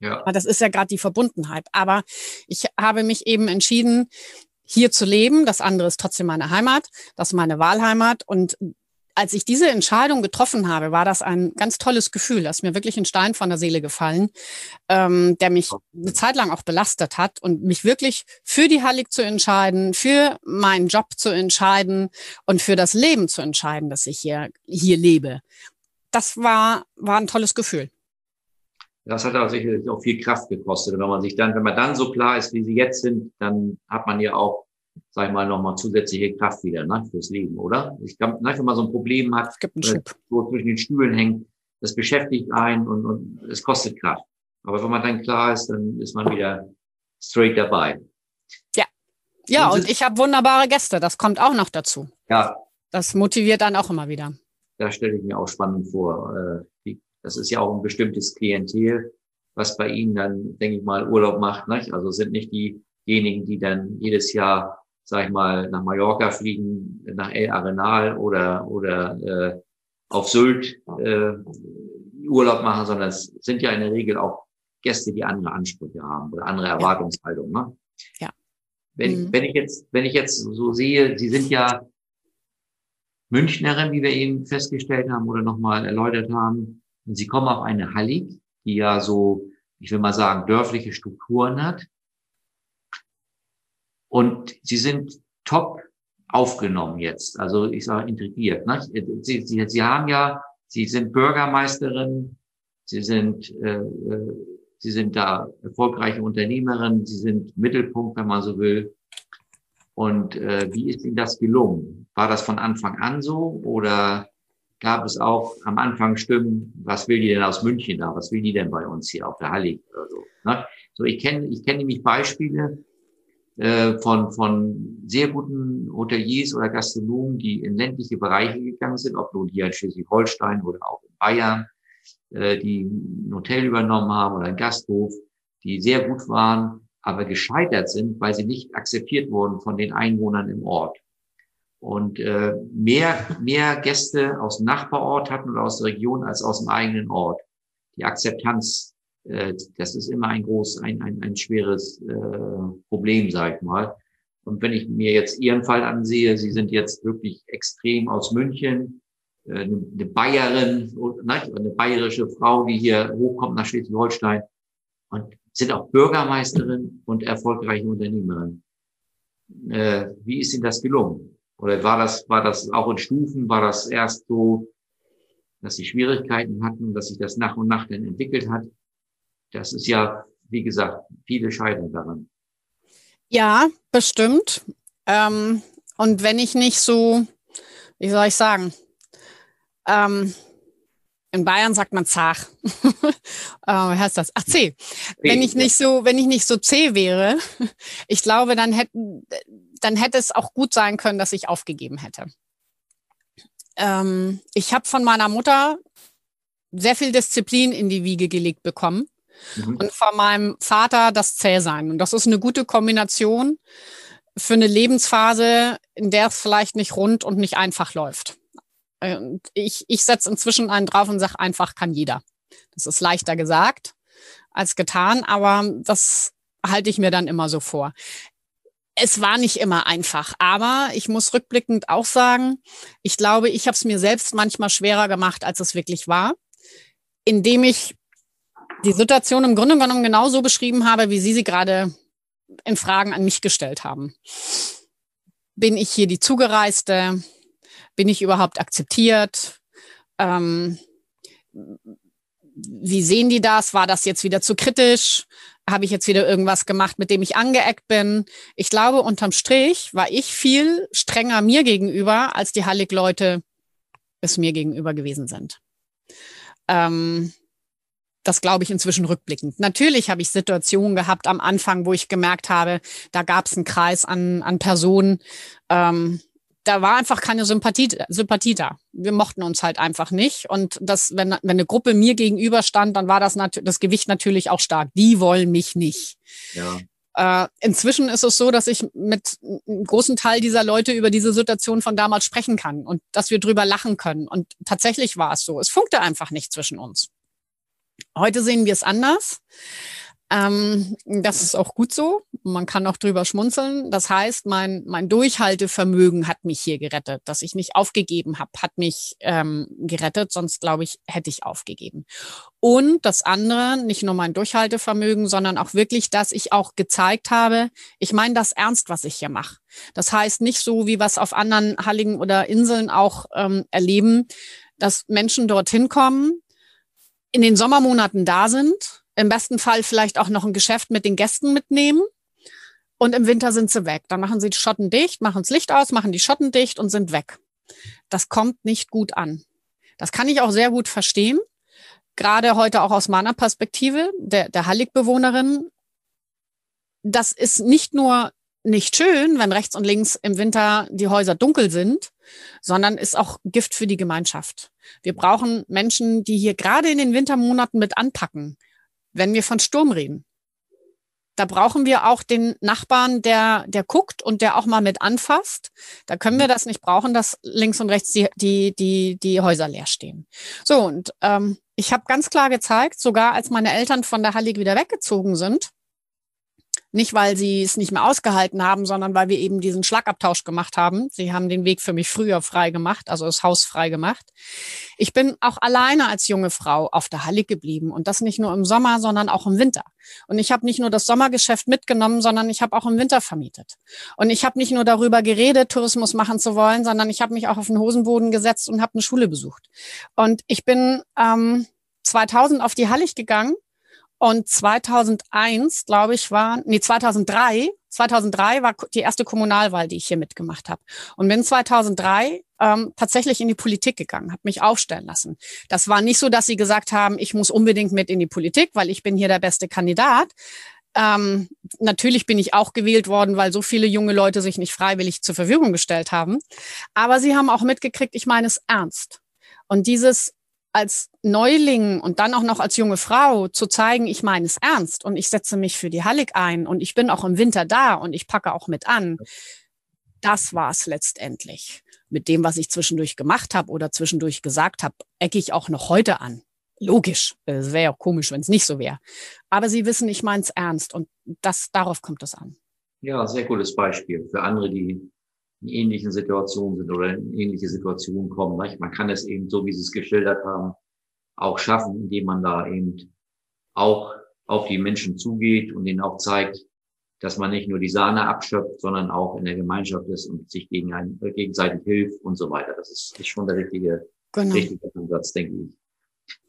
[SPEAKER 2] Ja. Aber das ist ja gerade die Verbundenheit. Aber ich habe mich eben entschieden, hier zu leben. Das andere ist trotzdem meine Heimat. Das ist meine Wahlheimat. Und als ich diese Entscheidung getroffen habe, war das ein ganz tolles Gefühl. Da ist mir wirklich ein Stein von der Seele gefallen, ähm, der mich eine Zeit lang auch belastet hat und mich wirklich für die Hallig zu entscheiden, für meinen Job zu entscheiden und für das Leben zu entscheiden, dass ich hier, hier lebe. Das war, war ein tolles Gefühl.
[SPEAKER 1] Das hat auch sicherlich auch viel Kraft gekostet. Wenn man sich dann, wenn man dann so klar ist, wie sie jetzt sind, dann hat man ja auch sag ich mal, nochmal zusätzliche Kraft wieder ne, fürs Leben, oder? Ich glaube, ne, wenn man so ein Problem hat, so zwischen den Stühlen hängt, das beschäftigt einen und, und es kostet Kraft. Aber wenn man dann klar ist, dann ist man wieder straight dabei.
[SPEAKER 2] Ja. Ja, und, und ich habe wunderbare Gäste, das kommt auch noch dazu. Ja. Das motiviert dann auch immer wieder.
[SPEAKER 1] Da stelle ich mir auch spannend vor. Äh, das ist ja auch ein bestimmtes Klientel, was bei Ihnen dann, denke ich mal, Urlaub macht. Nicht? Also sind nicht diejenigen, die dann jedes Jahr sag ich mal, nach Mallorca fliegen, nach El Arenal oder, oder äh, auf Sylt äh, Urlaub machen, sondern es sind ja in der Regel auch Gäste, die andere Ansprüche haben oder andere Erwartungshaltung. Ne? Ja. Wenn, mhm. wenn ich jetzt, wenn ich jetzt so sehe, Sie sind ja Münchnerin, wie wir eben festgestellt haben oder nochmal erläutert haben, und Sie kommen auf eine Hallig, die ja so, ich will mal sagen, dörfliche Strukturen hat. Und sie sind top aufgenommen jetzt. Also ich sage integriert. Ne? Sie, sie, sie haben ja, sie sind Bürgermeisterin, sie sind, äh, äh, sie sind da erfolgreiche Unternehmerin, sie sind Mittelpunkt, wenn man so will. Und äh, wie ist Ihnen das gelungen? War das von Anfang an so oder gab es auch am Anfang Stimmen, was will die denn aus München da? Was will die denn bei uns hier auf der Hallig oder so? Ne? So, ich kenne ich kenne nämlich Beispiele, äh, von, von sehr guten Hoteliers oder Gastronomen, die in ländliche Bereiche gegangen sind, ob nun hier in Schleswig-Holstein oder auch in Bayern, äh, die ein Hotel übernommen haben oder ein Gasthof, die sehr gut waren, aber gescheitert sind, weil sie nicht akzeptiert wurden von den Einwohnern im Ort. Und äh, mehr, mehr Gäste aus dem Nachbarort hatten oder aus der Region als aus dem eigenen Ort. Die Akzeptanz, äh, das ist immer ein groß, ein, ein, ein schweres äh, Problem, sag ich mal. Und wenn ich mir jetzt Ihren Fall ansehe, Sie sind jetzt wirklich extrem aus München, äh, eine Bayerin, eine bayerische Frau, die hier hochkommt nach Schleswig-Holstein und sind auch Bürgermeisterin und erfolgreiche Unternehmerin. Äh, wie ist Ihnen das gelungen? Oder war das, war das auch in Stufen? War das erst so, dass Sie Schwierigkeiten hatten, dass sich das nach und nach dann entwickelt hat? Das ist ja, wie gesagt, viele scheitern daran.
[SPEAKER 2] Ja, bestimmt. Ähm, und wenn ich nicht so, wie soll ich sagen, ähm, in Bayern sagt man zach. äh, heißt das? Ach, C. Wenn ich nicht so, wenn ich nicht so C wäre, ich glaube, dann hätten, dann hätte es auch gut sein können, dass ich aufgegeben hätte. Ähm, ich habe von meiner Mutter sehr viel Disziplin in die Wiege gelegt bekommen mhm. und von meinem Vater das Zähsein. Und das ist eine gute Kombination für eine Lebensphase, in der es vielleicht nicht rund und nicht einfach läuft. Und ich, ich setze inzwischen einen drauf und sage, einfach kann jeder. Das ist leichter gesagt als getan, aber das halte ich mir dann immer so vor. Es war nicht immer einfach, aber ich muss rückblickend auch sagen, ich glaube, ich habe es mir selbst manchmal schwerer gemacht, als es wirklich war, indem ich die Situation im Grunde genommen genauso beschrieben habe, wie Sie sie gerade in Fragen an mich gestellt haben. Bin ich hier die Zugereiste? Bin ich überhaupt akzeptiert? Ähm, wie sehen die das? War das jetzt wieder zu kritisch? Habe ich jetzt wieder irgendwas gemacht, mit dem ich angeeckt bin? Ich glaube, unterm Strich war ich viel strenger mir gegenüber, als die Hallig-Leute es mir gegenüber gewesen sind. Ähm, das glaube ich inzwischen rückblickend. Natürlich habe ich Situationen gehabt am Anfang, wo ich gemerkt habe, da gab es einen Kreis an, an Personen, ähm, da war einfach keine Sympathie, Sympathie da. Wir mochten uns halt einfach nicht. Und das, wenn, wenn eine Gruppe mir gegenüber stand, dann war das, das Gewicht natürlich auch stark. Die wollen mich nicht. Ja. Äh, inzwischen ist es so, dass ich mit einem großen Teil dieser Leute über diese Situation von damals sprechen kann und dass wir drüber lachen können. Und tatsächlich war es so. Es funkte einfach nicht zwischen uns. Heute sehen wir es anders. Ähm, das ist auch gut so. Man kann auch drüber schmunzeln. Das heißt, mein, mein Durchhaltevermögen hat mich hier gerettet. Dass ich nicht aufgegeben habe, hat mich ähm, gerettet. Sonst, glaube ich, hätte ich aufgegeben. Und das andere, nicht nur mein Durchhaltevermögen, sondern auch wirklich, dass ich auch gezeigt habe, ich meine das ernst, was ich hier mache. Das heißt nicht so, wie es auf anderen Halligen oder Inseln auch ähm, erleben, dass Menschen dorthin kommen, in den Sommermonaten da sind, im besten Fall vielleicht auch noch ein Geschäft mit den Gästen mitnehmen. Und im Winter sind sie weg. Dann machen sie die Schotten dicht, machen das Licht aus, machen die Schotten dicht und sind weg. Das kommt nicht gut an. Das kann ich auch sehr gut verstehen. Gerade heute auch aus meiner Perspektive, der, der Hallig-Bewohnerin. Das ist nicht nur nicht schön, wenn rechts und links im Winter die Häuser dunkel sind, sondern ist auch Gift für die Gemeinschaft. Wir brauchen Menschen, die hier gerade in den Wintermonaten mit anpacken, wenn wir von Sturm reden. Da brauchen wir auch den Nachbarn, der, der guckt und der auch mal mit anfasst. Da können wir das nicht brauchen, dass links und rechts die, die, die, die Häuser leer stehen. So, und ähm, ich habe ganz klar gezeigt, sogar als meine Eltern von der Hallig wieder weggezogen sind, nicht, weil sie es nicht mehr ausgehalten haben, sondern weil wir eben diesen Schlagabtausch gemacht haben. Sie haben den Weg für mich früher frei gemacht, also das Haus frei gemacht. Ich bin auch alleine als junge Frau auf der Halle geblieben und das nicht nur im Sommer, sondern auch im Winter. Und ich habe nicht nur das Sommergeschäft mitgenommen, sondern ich habe auch im Winter vermietet. Und ich habe nicht nur darüber geredet, Tourismus machen zu wollen, sondern ich habe mich auch auf den Hosenboden gesetzt und habe eine Schule besucht. Und ich bin ähm, 2000 auf die Hallig gegangen und 2001, glaube ich, war, nee, 2003, 2003 war die erste Kommunalwahl, die ich hier mitgemacht habe. Und bin 2003 ähm, tatsächlich in die Politik gegangen, habe mich aufstellen lassen. Das war nicht so, dass sie gesagt haben, ich muss unbedingt mit in die Politik, weil ich bin hier der beste Kandidat. Ähm, natürlich bin ich auch gewählt worden, weil so viele junge Leute sich nicht freiwillig zur Verfügung gestellt haben. Aber sie haben auch mitgekriegt, ich meine es ernst. Und dieses als Neuling und dann auch noch als junge Frau zu zeigen, ich meine es ernst und ich setze mich für die Hallig ein und ich bin auch im Winter da und ich packe auch mit an. Das war es letztendlich. Mit dem, was ich zwischendurch gemacht habe oder zwischendurch gesagt habe, ecke ich auch noch heute an. Logisch. Es wäre ja auch komisch, wenn es nicht so wäre. Aber sie wissen, ich meine es ernst und das, darauf kommt es an.
[SPEAKER 1] Ja, sehr gutes Beispiel für andere, die in ähnlichen Situationen sind oder in ähnliche Situationen kommen. Nicht? Man kann es eben, so wie Sie es geschildert haben, auch schaffen, indem man da eben auch auf die Menschen zugeht und ihnen auch zeigt, dass man nicht nur die Sahne abschöpft, sondern auch in der Gemeinschaft ist und sich gegen einen, äh, gegenseitig hilft und so weiter. Das ist, ist schon der richtige, genau. richtige Ansatz, denke ich.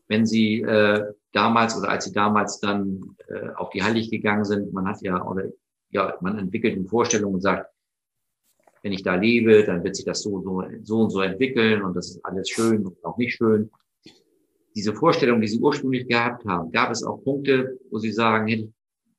[SPEAKER 1] Wenn Sie äh, damals oder als Sie damals dann äh, auf die Heilig gegangen sind, man hat ja oder ja, man entwickelt eine Vorstellung und sagt, wenn ich da lebe, dann wird sich das so, so, so und so entwickeln und das ist alles schön und auch nicht schön. Diese Vorstellung, die Sie ursprünglich gehabt haben, gab es auch Punkte, wo Sie sagen, hey,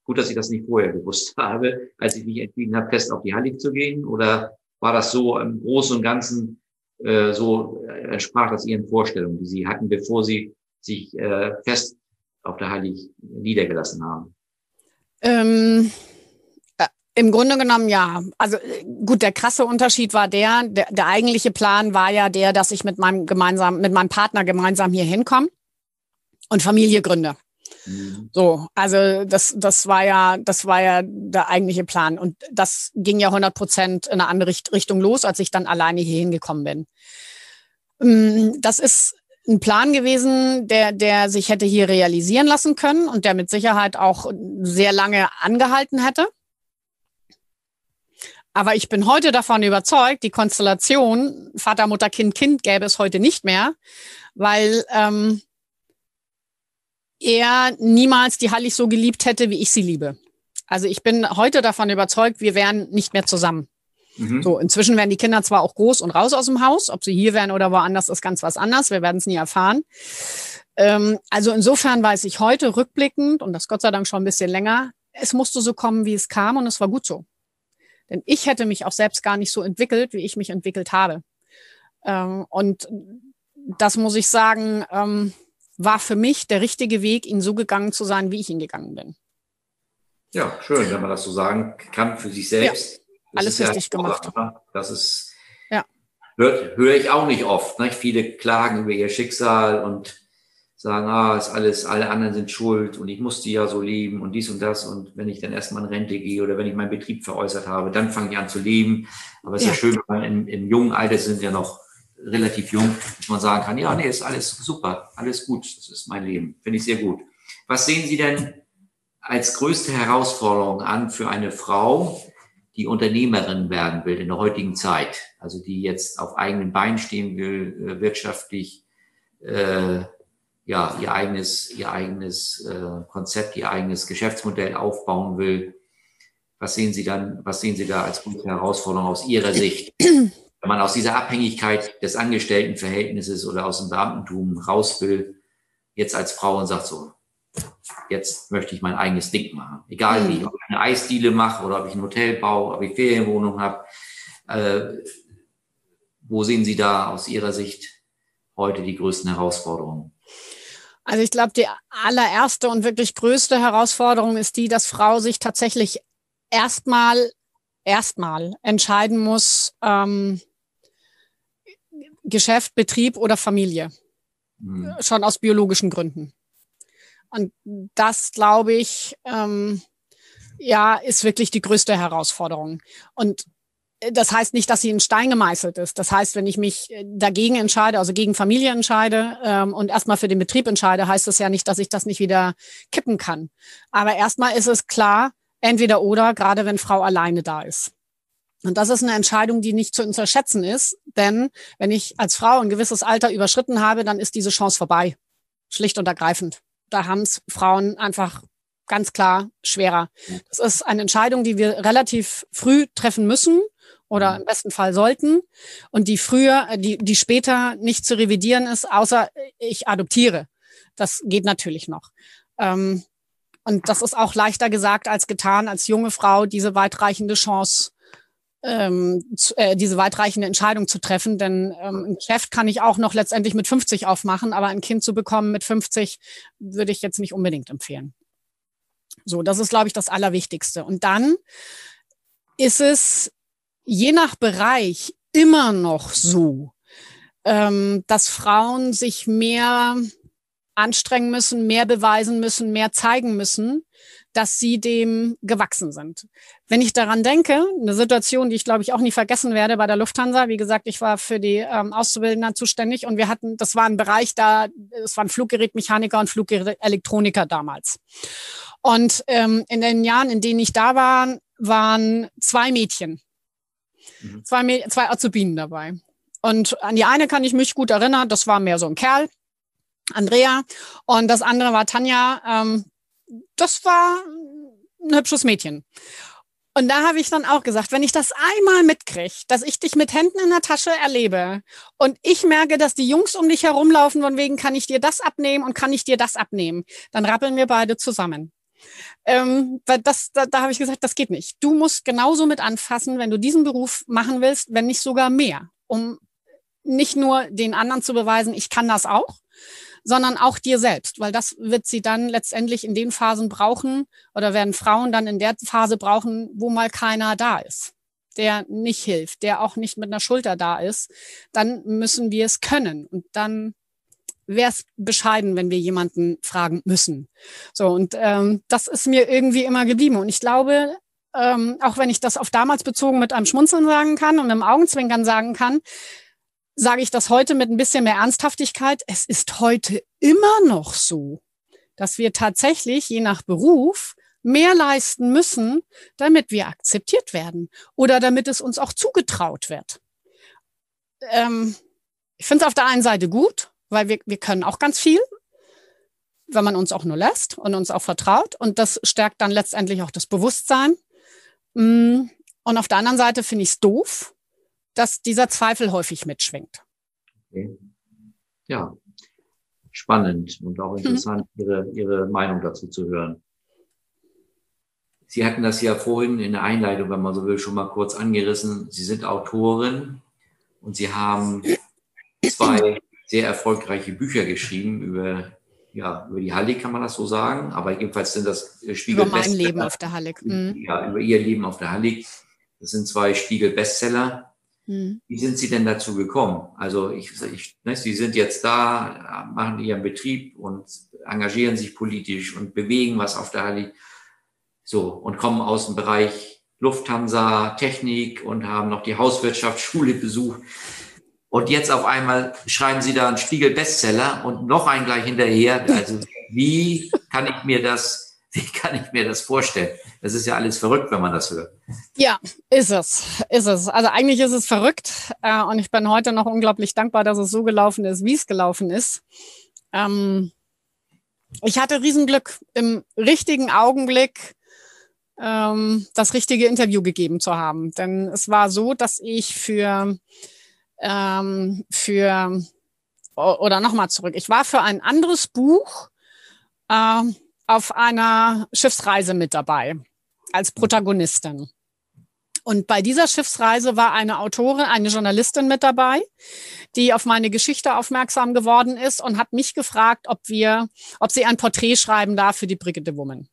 [SPEAKER 1] gut, dass ich das nicht vorher gewusst habe, als ich mich entschieden habe, fest auf die Heilig zu gehen? Oder war das so im Großen und Ganzen äh, so, äh, entsprach das Ihren Vorstellungen, die Sie hatten, bevor Sie sich äh, fest auf der Heilig niedergelassen haben?
[SPEAKER 2] Ähm im Grunde genommen ja. Also äh, gut, der krasse Unterschied war der, der, der eigentliche Plan war ja der, dass ich mit meinem gemeinsam, mit meinem Partner gemeinsam hier hinkomme und Familie gründe. Mhm. So, also das, das war ja, das war ja der eigentliche Plan. Und das ging ja 100 Prozent in eine andere Richtung los, als ich dann alleine hier hingekommen bin. Mm, das ist ein Plan gewesen, der, der sich hätte hier realisieren lassen können und der mit Sicherheit auch sehr lange angehalten hätte. Aber ich bin heute davon überzeugt, die Konstellation Vater, Mutter, Kind, Kind gäbe es heute nicht mehr, weil ähm, er niemals die Hallig so geliebt hätte, wie ich sie liebe. Also ich bin heute davon überzeugt, wir wären nicht mehr zusammen. Mhm. So, inzwischen werden die Kinder zwar auch groß und raus aus dem Haus, ob sie hier wären oder woanders, ist ganz was anderes. Wir werden es nie erfahren. Ähm, also insofern weiß ich heute rückblickend, und das Gott sei Dank schon ein bisschen länger, es musste so kommen, wie es kam, und es war gut so. Denn ich hätte mich auch selbst gar nicht so entwickelt, wie ich mich entwickelt habe. Ähm, und das muss ich sagen, ähm, war für mich der richtige Weg, ihn so gegangen zu sein, wie ich ihn gegangen bin.
[SPEAKER 1] Ja, schön, wenn man das so sagen kann für sich selbst. Ja,
[SPEAKER 2] alles richtig ja gemacht.
[SPEAKER 1] Das ist, ja. höre hör ich auch nicht oft. Ne? Viele klagen über ihr Schicksal und sagen, ah, ist alles, alle anderen sind schuld und ich muss die ja so leben und dies und das. Und wenn ich dann erstmal in Rente gehe oder wenn ich meinen Betrieb veräußert habe, dann fange ich an zu leben. Aber es ja. ist ja schön, wenn man im, im jungen Alter sind ja noch relativ jung, dass man sagen kann, ja, nee, ist alles super, alles gut, das ist mein Leben. Finde ich sehr gut. Was sehen Sie denn als größte Herausforderung an für eine Frau, die Unternehmerin werden will in der heutigen Zeit? Also die jetzt auf eigenen Beinen stehen will, äh, wirtschaftlich, äh, ja, ihr eigenes, ihr eigenes äh, Konzept, ihr eigenes Geschäftsmodell aufbauen will. Was sehen Sie dann, was sehen Sie da als gute Herausforderung aus Ihrer Sicht? Wenn man aus dieser Abhängigkeit des Angestelltenverhältnisses oder aus dem Beamtentum raus will, jetzt als Frau und sagt so, jetzt möchte ich mein eigenes Ding machen. Egal wie, ob ich eine Eisdiele mache oder ob ich ein Hotel baue, ob ich Ferienwohnung habe. Äh, wo sehen Sie da aus Ihrer Sicht heute die größten Herausforderungen?
[SPEAKER 2] Also ich glaube, die allererste und wirklich größte Herausforderung ist die, dass Frau sich tatsächlich erstmal erstmal entscheiden muss, ähm, Geschäft, Betrieb oder Familie. Mhm. Schon aus biologischen Gründen. Und das, glaube ich, ähm, ja, ist wirklich die größte Herausforderung. Und das heißt nicht, dass sie in Stein gemeißelt ist. Das heißt, wenn ich mich äh, dagegen entscheide, also gegen Familie entscheide ähm, und erstmal für den Betrieb entscheide, heißt das ja nicht, dass ich das nicht wieder kippen kann. Aber erstmal ist es klar, entweder oder, gerade wenn Frau alleine da ist. Und das ist eine Entscheidung, die nicht zu unterschätzen ist, denn wenn ich als Frau ein gewisses Alter überschritten habe, dann ist diese Chance vorbei. Schlicht und ergreifend. Da haben es Frauen einfach ganz klar schwerer. Das ist eine Entscheidung, die wir relativ früh treffen müssen oder mhm. im besten Fall sollten und die früher, äh, die, die später nicht zu revidieren ist, außer ich adoptiere. Das geht natürlich noch. Ähm, Und das ist auch leichter gesagt als getan, als junge Frau diese weitreichende Chance, ähm, zu, äh, diese weitreichende Entscheidung zu treffen. Denn ähm, ein Geschäft kann ich auch noch letztendlich mit 50 aufmachen, aber ein Kind zu bekommen mit 50 würde ich jetzt nicht unbedingt empfehlen. So, das ist, glaube ich, das Allerwichtigste. Und dann ist es je nach Bereich immer noch so, ähm, dass Frauen sich mehr anstrengen müssen, mehr beweisen müssen, mehr zeigen müssen, dass sie dem gewachsen sind. Wenn ich daran denke, eine Situation, die ich glaube ich auch nie vergessen werde bei der Lufthansa, wie gesagt, ich war für die ähm, Auszubildenden zuständig und wir hatten, das war ein Bereich da, es waren Fluggerätmechaniker und Fluggerätelektroniker damals. Und ähm, in den Jahren, in denen ich da war, waren zwei Mädchen, mhm. zwei, zwei Azubinen dabei. Und an die eine kann ich mich gut erinnern, das war mehr so ein Kerl, Andrea. Und das andere war Tanja. Ähm, das war ein hübsches Mädchen. Und da habe ich dann auch gesagt, wenn ich das einmal mitkriege, dass ich dich mit Händen in der Tasche erlebe und ich merke, dass die Jungs um dich herumlaufen, von wegen kann ich dir das abnehmen und kann ich dir das abnehmen, dann rappeln wir beide zusammen. Ähm, das, da, da habe ich gesagt, das geht nicht. Du musst genauso mit anfassen, wenn du diesen Beruf machen willst, wenn nicht sogar mehr, um nicht nur den anderen zu beweisen, ich kann das auch, sondern auch dir selbst, weil das wird sie dann letztendlich in den Phasen brauchen oder werden Frauen dann in der Phase brauchen, wo mal keiner da ist, der nicht hilft, der auch nicht mit einer Schulter da ist, dann müssen wir es können und dann wäre es bescheiden, wenn wir jemanden fragen müssen. So, und ähm, das ist mir irgendwie immer geblieben. Und ich glaube, ähm, auch wenn ich das auf damals bezogen mit einem Schmunzeln sagen kann und einem Augenzwinkern sagen kann, sage ich das heute mit ein bisschen mehr Ernsthaftigkeit. Es ist heute immer noch so, dass wir tatsächlich je nach Beruf mehr leisten müssen, damit wir akzeptiert werden oder damit es uns auch zugetraut wird. Ähm, ich finde es auf der einen Seite gut, weil wir, wir können auch ganz viel, wenn man uns auch nur lässt und uns auch vertraut. Und das stärkt dann letztendlich auch das Bewusstsein. Mm, und auf der anderen Seite finde ich es doof, dass dieser Zweifel häufig mitschwingt.
[SPEAKER 1] Okay. Ja, spannend und auch interessant, mhm. Ihre, Ihre Meinung dazu zu hören. Sie hatten das ja vorhin in der Einleitung, wenn man so will, schon mal kurz angerissen. Sie sind Autorin und Sie haben zwei sehr erfolgreiche Bücher geschrieben über, ja, über die Halle, kann man das so sagen. Aber jedenfalls sind das
[SPEAKER 2] äh, Spiegel Über mein Leben auf der Halle.
[SPEAKER 1] Mhm. Ja, über Ihr Leben auf der Halle. Das sind zwei Spiegel-Bestseller. Hm. Wie sind Sie denn dazu gekommen? Also ich, ich ne, Sie sind jetzt da, machen Ihren Betrieb und engagieren sich politisch und bewegen was auf der Halle. So, und kommen aus dem Bereich Lufthansa, Technik und haben noch die Hauswirtschaftsschule besucht. Und jetzt auf einmal schreiben Sie da einen Spiegel-Bestseller und noch einen gleich hinterher. Also wie kann ich mir das wie kann ich mir das vorstellen? Das ist ja alles verrückt, wenn man das hört.
[SPEAKER 2] Ja, ist es, ist es. Also eigentlich ist es verrückt äh, und ich bin heute noch unglaublich dankbar, dass es so gelaufen ist, wie es gelaufen ist. Ähm, ich hatte Riesenglück, im richtigen Augenblick ähm, das richtige Interview gegeben zu haben. Denn es war so, dass ich für, ähm, für oder nochmal zurück, ich war für ein anderes Buch äh, auf einer Schiffsreise mit dabei als Protagonistin. Und bei dieser Schiffsreise war eine Autorin, eine Journalistin mit dabei, die auf meine Geschichte aufmerksam geworden ist und hat mich gefragt, ob wir, ob sie ein Porträt schreiben darf für die Brigitte Woman.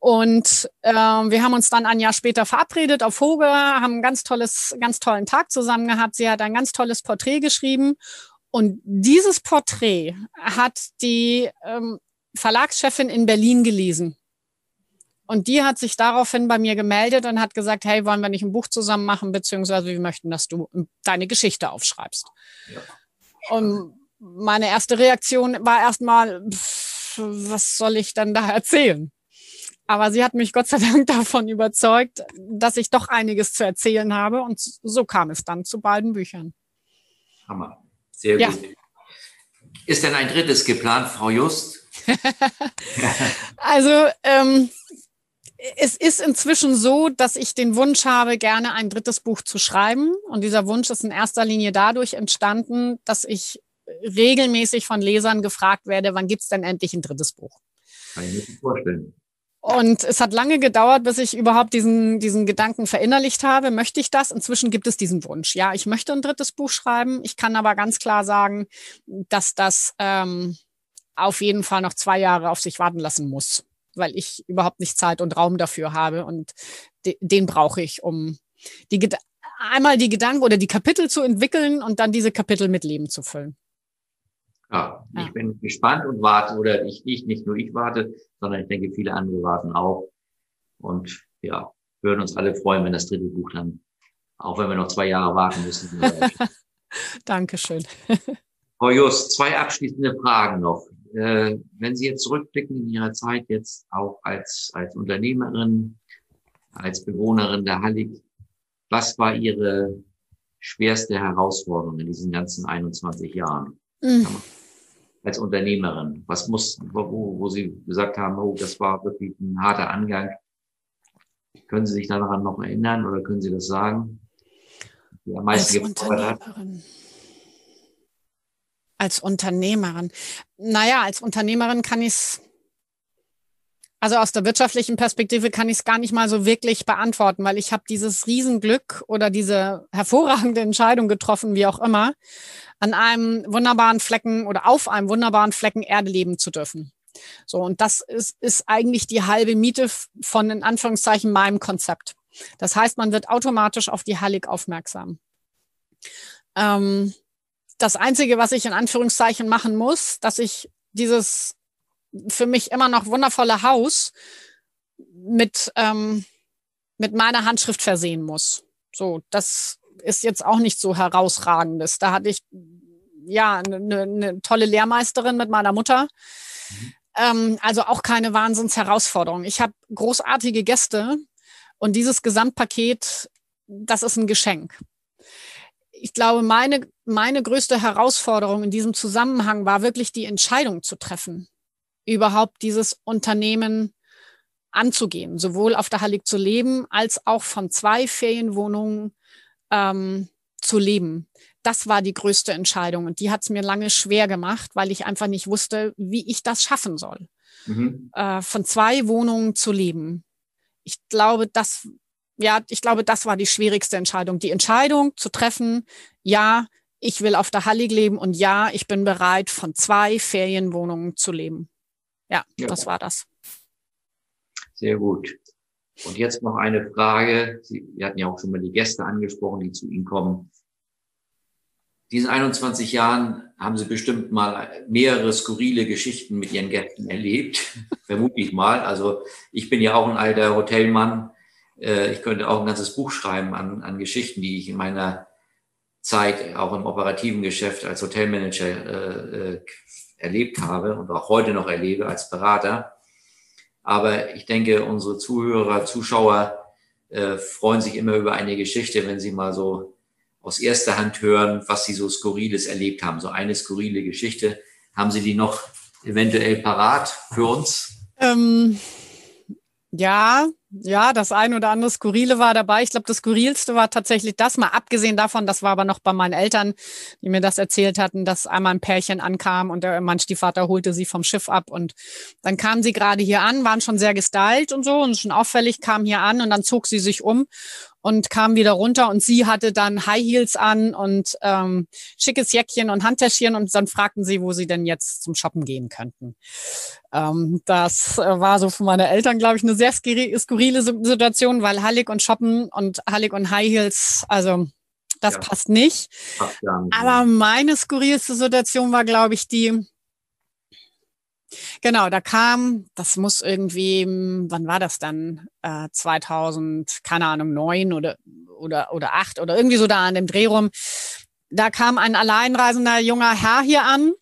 [SPEAKER 2] Und äh, wir haben uns dann ein Jahr später verabredet auf Hoge, haben einen ganz tolles, ganz tollen Tag zusammen gehabt. Sie hat ein ganz tolles Porträt geschrieben und dieses Porträt hat die ähm, Verlagschefin in Berlin gelesen. Und die hat sich daraufhin bei mir gemeldet und hat gesagt, hey, wollen wir nicht ein Buch zusammen machen, beziehungsweise wir möchten, dass du deine Geschichte aufschreibst. Ja. Und meine erste Reaktion war erstmal, was soll ich dann da erzählen? Aber sie hat mich Gott sei Dank davon überzeugt, dass ich doch einiges zu erzählen habe. Und so kam es dann zu beiden Büchern.
[SPEAKER 1] Hammer. Sehr gut. Ja. Ist denn ein drittes geplant, Frau Just?
[SPEAKER 2] also ähm, es ist inzwischen so, dass ich den Wunsch habe, gerne ein drittes Buch zu schreiben. Und dieser Wunsch ist in erster Linie dadurch entstanden, dass ich regelmäßig von Lesern gefragt werde, wann gibt's denn endlich ein drittes Buch?
[SPEAKER 1] Kann ich mir vorstellen.
[SPEAKER 2] Und es hat lange gedauert, bis ich überhaupt diesen, diesen Gedanken verinnerlicht habe. Möchte ich das? Inzwischen gibt es diesen Wunsch. Ja, ich möchte ein drittes Buch schreiben. Ich kann aber ganz klar sagen, dass das ähm, auf jeden Fall noch zwei Jahre auf sich warten lassen muss, weil ich überhaupt nicht Zeit und Raum dafür habe. Und de den brauche ich, um die, einmal die Gedanken oder die Kapitel zu entwickeln und dann diese Kapitel mit Leben zu füllen.
[SPEAKER 1] Ja, ja, ich bin gespannt und warte, oder ich, ich, nicht nur ich warte, sondern ich denke, viele andere warten auch. Und ja, würden uns alle freuen, wenn das dritte Buch dann, auch wenn wir noch zwei Jahre warten müssen.
[SPEAKER 2] Dankeschön.
[SPEAKER 1] Frau Just, zwei abschließende Fragen noch. Äh, wenn Sie jetzt zurückblicken in Ihrer Zeit jetzt auch als, als Unternehmerin, als Bewohnerin der Hallig, was war Ihre schwerste Herausforderung in diesen ganzen 21 Jahren? Mhm als Unternehmerin? Was muss, wo, wo Sie gesagt haben, oh, das war wirklich ein harter Angang. Können Sie sich daran noch erinnern oder können Sie das sagen?
[SPEAKER 2] Die am meisten als Unternehmerin. Als Unternehmerin. Naja, als Unternehmerin kann ich es, also aus der wirtschaftlichen Perspektive kann ich es gar nicht mal so wirklich beantworten, weil ich habe dieses Riesenglück oder diese hervorragende Entscheidung getroffen, wie auch immer, an einem wunderbaren Flecken oder auf einem wunderbaren Flecken Erde leben zu dürfen. So, und das ist, ist eigentlich die halbe Miete von in Anführungszeichen meinem Konzept. Das heißt, man wird automatisch auf die Hallig aufmerksam. Ähm, das Einzige, was ich in Anführungszeichen machen muss, dass ich dieses für mich immer noch wundervolle Haus mit, ähm, mit meiner Handschrift versehen muss. So, das ist jetzt auch nicht so herausragendes. Da hatte ich ja eine, eine tolle Lehrmeisterin mit meiner Mutter. Mhm. Ähm, also auch keine Wahnsinnsherausforderung. Ich habe großartige Gäste und dieses Gesamtpaket, das ist ein Geschenk. Ich glaube, meine, meine größte Herausforderung in diesem Zusammenhang war wirklich die Entscheidung zu treffen, überhaupt dieses Unternehmen anzugehen, sowohl auf der Hallig zu leben, als auch von zwei Ferienwohnungen ähm, zu leben. Das war die größte Entscheidung und die hat es mir lange schwer gemacht, weil ich einfach nicht wusste, wie ich das schaffen soll, mhm. äh, von zwei Wohnungen zu leben. Ich glaube, das, ja, ich glaube, das war die schwierigste Entscheidung. Die Entscheidung zu treffen, ja, ich will auf der Hallig leben und ja, ich bin bereit, von zwei Ferienwohnungen zu leben. Ja, ja. das war das.
[SPEAKER 1] Sehr gut. Und jetzt noch eine Frage. Sie, wir hatten ja auch schon mal die Gäste angesprochen, die zu Ihnen kommen. Diesen 21 Jahren haben Sie bestimmt mal mehrere skurrile Geschichten mit Ihren Gästen erlebt. Vermute ich mal. Also ich bin ja auch ein alter Hotelmann. Äh, ich könnte auch ein ganzes Buch schreiben an, an Geschichten, die ich in meiner Zeit auch im operativen Geschäft als Hotelmanager äh, äh erlebt habe und auch heute noch erlebe als Berater. Aber ich denke, unsere Zuhörer, Zuschauer äh, freuen sich immer über eine Geschichte, wenn sie mal so aus erster Hand hören, was sie so Skurriles erlebt haben. So eine skurrile Geschichte. Haben Sie die noch eventuell parat für uns?
[SPEAKER 2] Ähm, ja, ja, das ein oder andere Skurrile war dabei. Ich glaube, das Skurrilste war tatsächlich das, mal abgesehen davon, das war aber noch bei meinen Eltern, die mir das erzählt hatten, dass einmal ein Pärchen ankam und der, mein Stiefvater holte sie vom Schiff ab und dann kamen sie gerade hier an, waren schon sehr gestylt und so und schon auffällig, kamen hier an und dann zog sie sich um und kam wieder runter und sie hatte dann High Heels an und ähm, schickes Jäckchen und Handtäschchen und dann fragten sie, wo sie denn jetzt zum Shoppen gehen könnten. Ähm, das äh, war so von meinen Eltern, glaube ich, eine sehr skurrile Situation, weil Hallig und Shoppen und Hallig und High Heels, also das ja. passt nicht. Aber meine skurrilste Situation war, glaube ich, die, Genau, da kam, das muss irgendwie, wann war das dann? Äh, 2000, keine Ahnung, neun oder, oder, oder acht oder irgendwie so da an dem Dreh rum. Da kam ein alleinreisender junger Herr hier an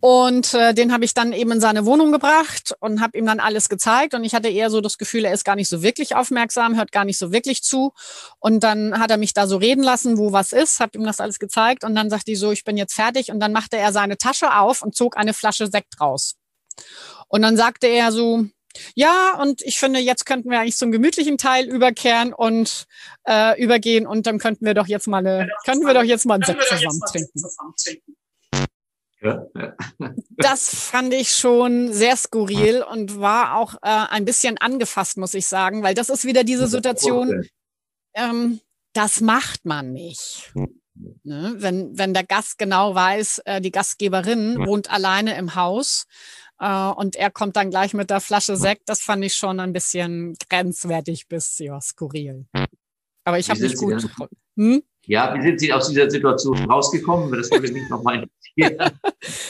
[SPEAKER 2] und äh, den habe ich dann eben in seine Wohnung gebracht und habe ihm dann alles gezeigt. Und ich hatte eher so das Gefühl, er ist gar nicht so wirklich aufmerksam, hört gar nicht so wirklich zu. Und dann hat er mich da so reden lassen, wo was ist, habe ihm das alles gezeigt. Und dann sagte ich so, ich bin jetzt fertig. Und dann machte er seine Tasche auf und zog eine Flasche Sekt raus. Und dann sagte er so, ja, und ich finde, jetzt könnten wir eigentlich zum gemütlichen Teil überkehren und äh, übergehen und dann könnten wir doch jetzt mal eine, könnten wir doch jetzt mal einen Sekt zusammen trinken. Ja, ja. Das fand ich schon sehr skurril und war auch äh, ein bisschen angefasst, muss ich sagen, weil das ist wieder diese Situation, ähm, das macht man nicht. Ne? Wenn, wenn der Gast genau weiß, äh, die Gastgeberin wohnt alleine im Haus äh, und er kommt dann gleich mit der Flasche Sekt, das fand ich schon ein bisschen grenzwertig bis ja, skurril. Aber ich habe mich gut.
[SPEAKER 1] Hm? Ja, wie sind Sie aus dieser Situation rausgekommen? Das würde mich nochmal interessieren.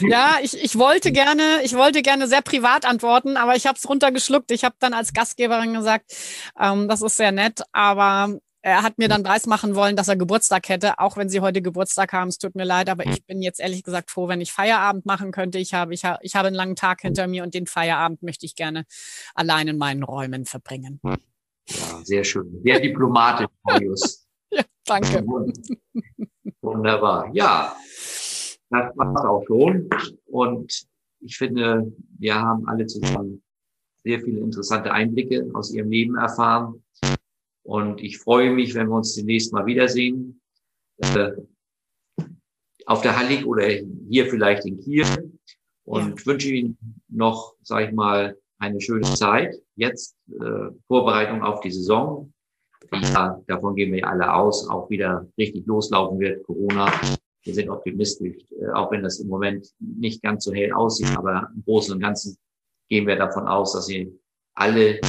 [SPEAKER 2] ja, ich, ich wollte gerne, ich wollte gerne sehr privat antworten, aber ich habe es runtergeschluckt. Ich habe dann als Gastgeberin gesagt, ähm, das ist sehr nett, aber er hat mir dann weismachen wollen, dass er Geburtstag hätte, auch wenn sie heute Geburtstag haben. Es tut mir leid, aber ich bin jetzt ehrlich gesagt froh, wenn ich Feierabend machen könnte. Ich habe, ich habe, ich habe einen langen Tag hinter mir und den Feierabend möchte ich gerne allein in meinen Räumen verbringen.
[SPEAKER 1] Ja, sehr schön. Sehr diplomatisch, Marius.
[SPEAKER 2] Danke.
[SPEAKER 1] Wunderbar. Ja, das war es auch schon. Und ich finde, wir haben alle zusammen sehr viele interessante Einblicke aus ihrem Leben erfahren. Und ich freue mich, wenn wir uns demnächst mal wiedersehen. Äh, auf der Hallig oder hier vielleicht in Kiel. Und ja. wünsche Ihnen noch, sage ich mal, eine schöne Zeit. Jetzt äh, Vorbereitung auf die Saison ja, davon gehen wir alle aus, auch wieder richtig loslaufen wird, Corona. Wir sind optimistisch, äh, auch wenn das im Moment nicht ganz so hell aussieht, aber im Großen und Ganzen gehen wir davon aus, dass sie alle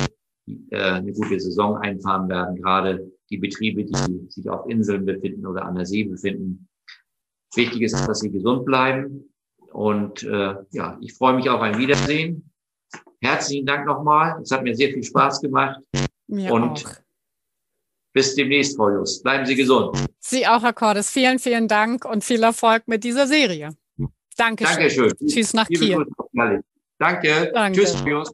[SPEAKER 1] äh, eine gute Saison einfahren werden, gerade die Betriebe, die sich auf Inseln befinden oder an der See befinden. Wichtig ist, dass sie gesund bleiben. Und äh, ja, ich freue mich auf ein Wiedersehen. Herzlichen Dank nochmal. Es hat mir sehr viel Spaß gemacht. Mir und auch. Bis demnächst, Frau Just. Bleiben Sie gesund.
[SPEAKER 2] Sie auch, Herr Cordes. Vielen, vielen Dank und viel Erfolg mit dieser Serie. Dankeschön.
[SPEAKER 1] Dankeschön.
[SPEAKER 2] Tschüss nach Kiel.
[SPEAKER 1] Danke. Danke. Tschüss, Frau Just.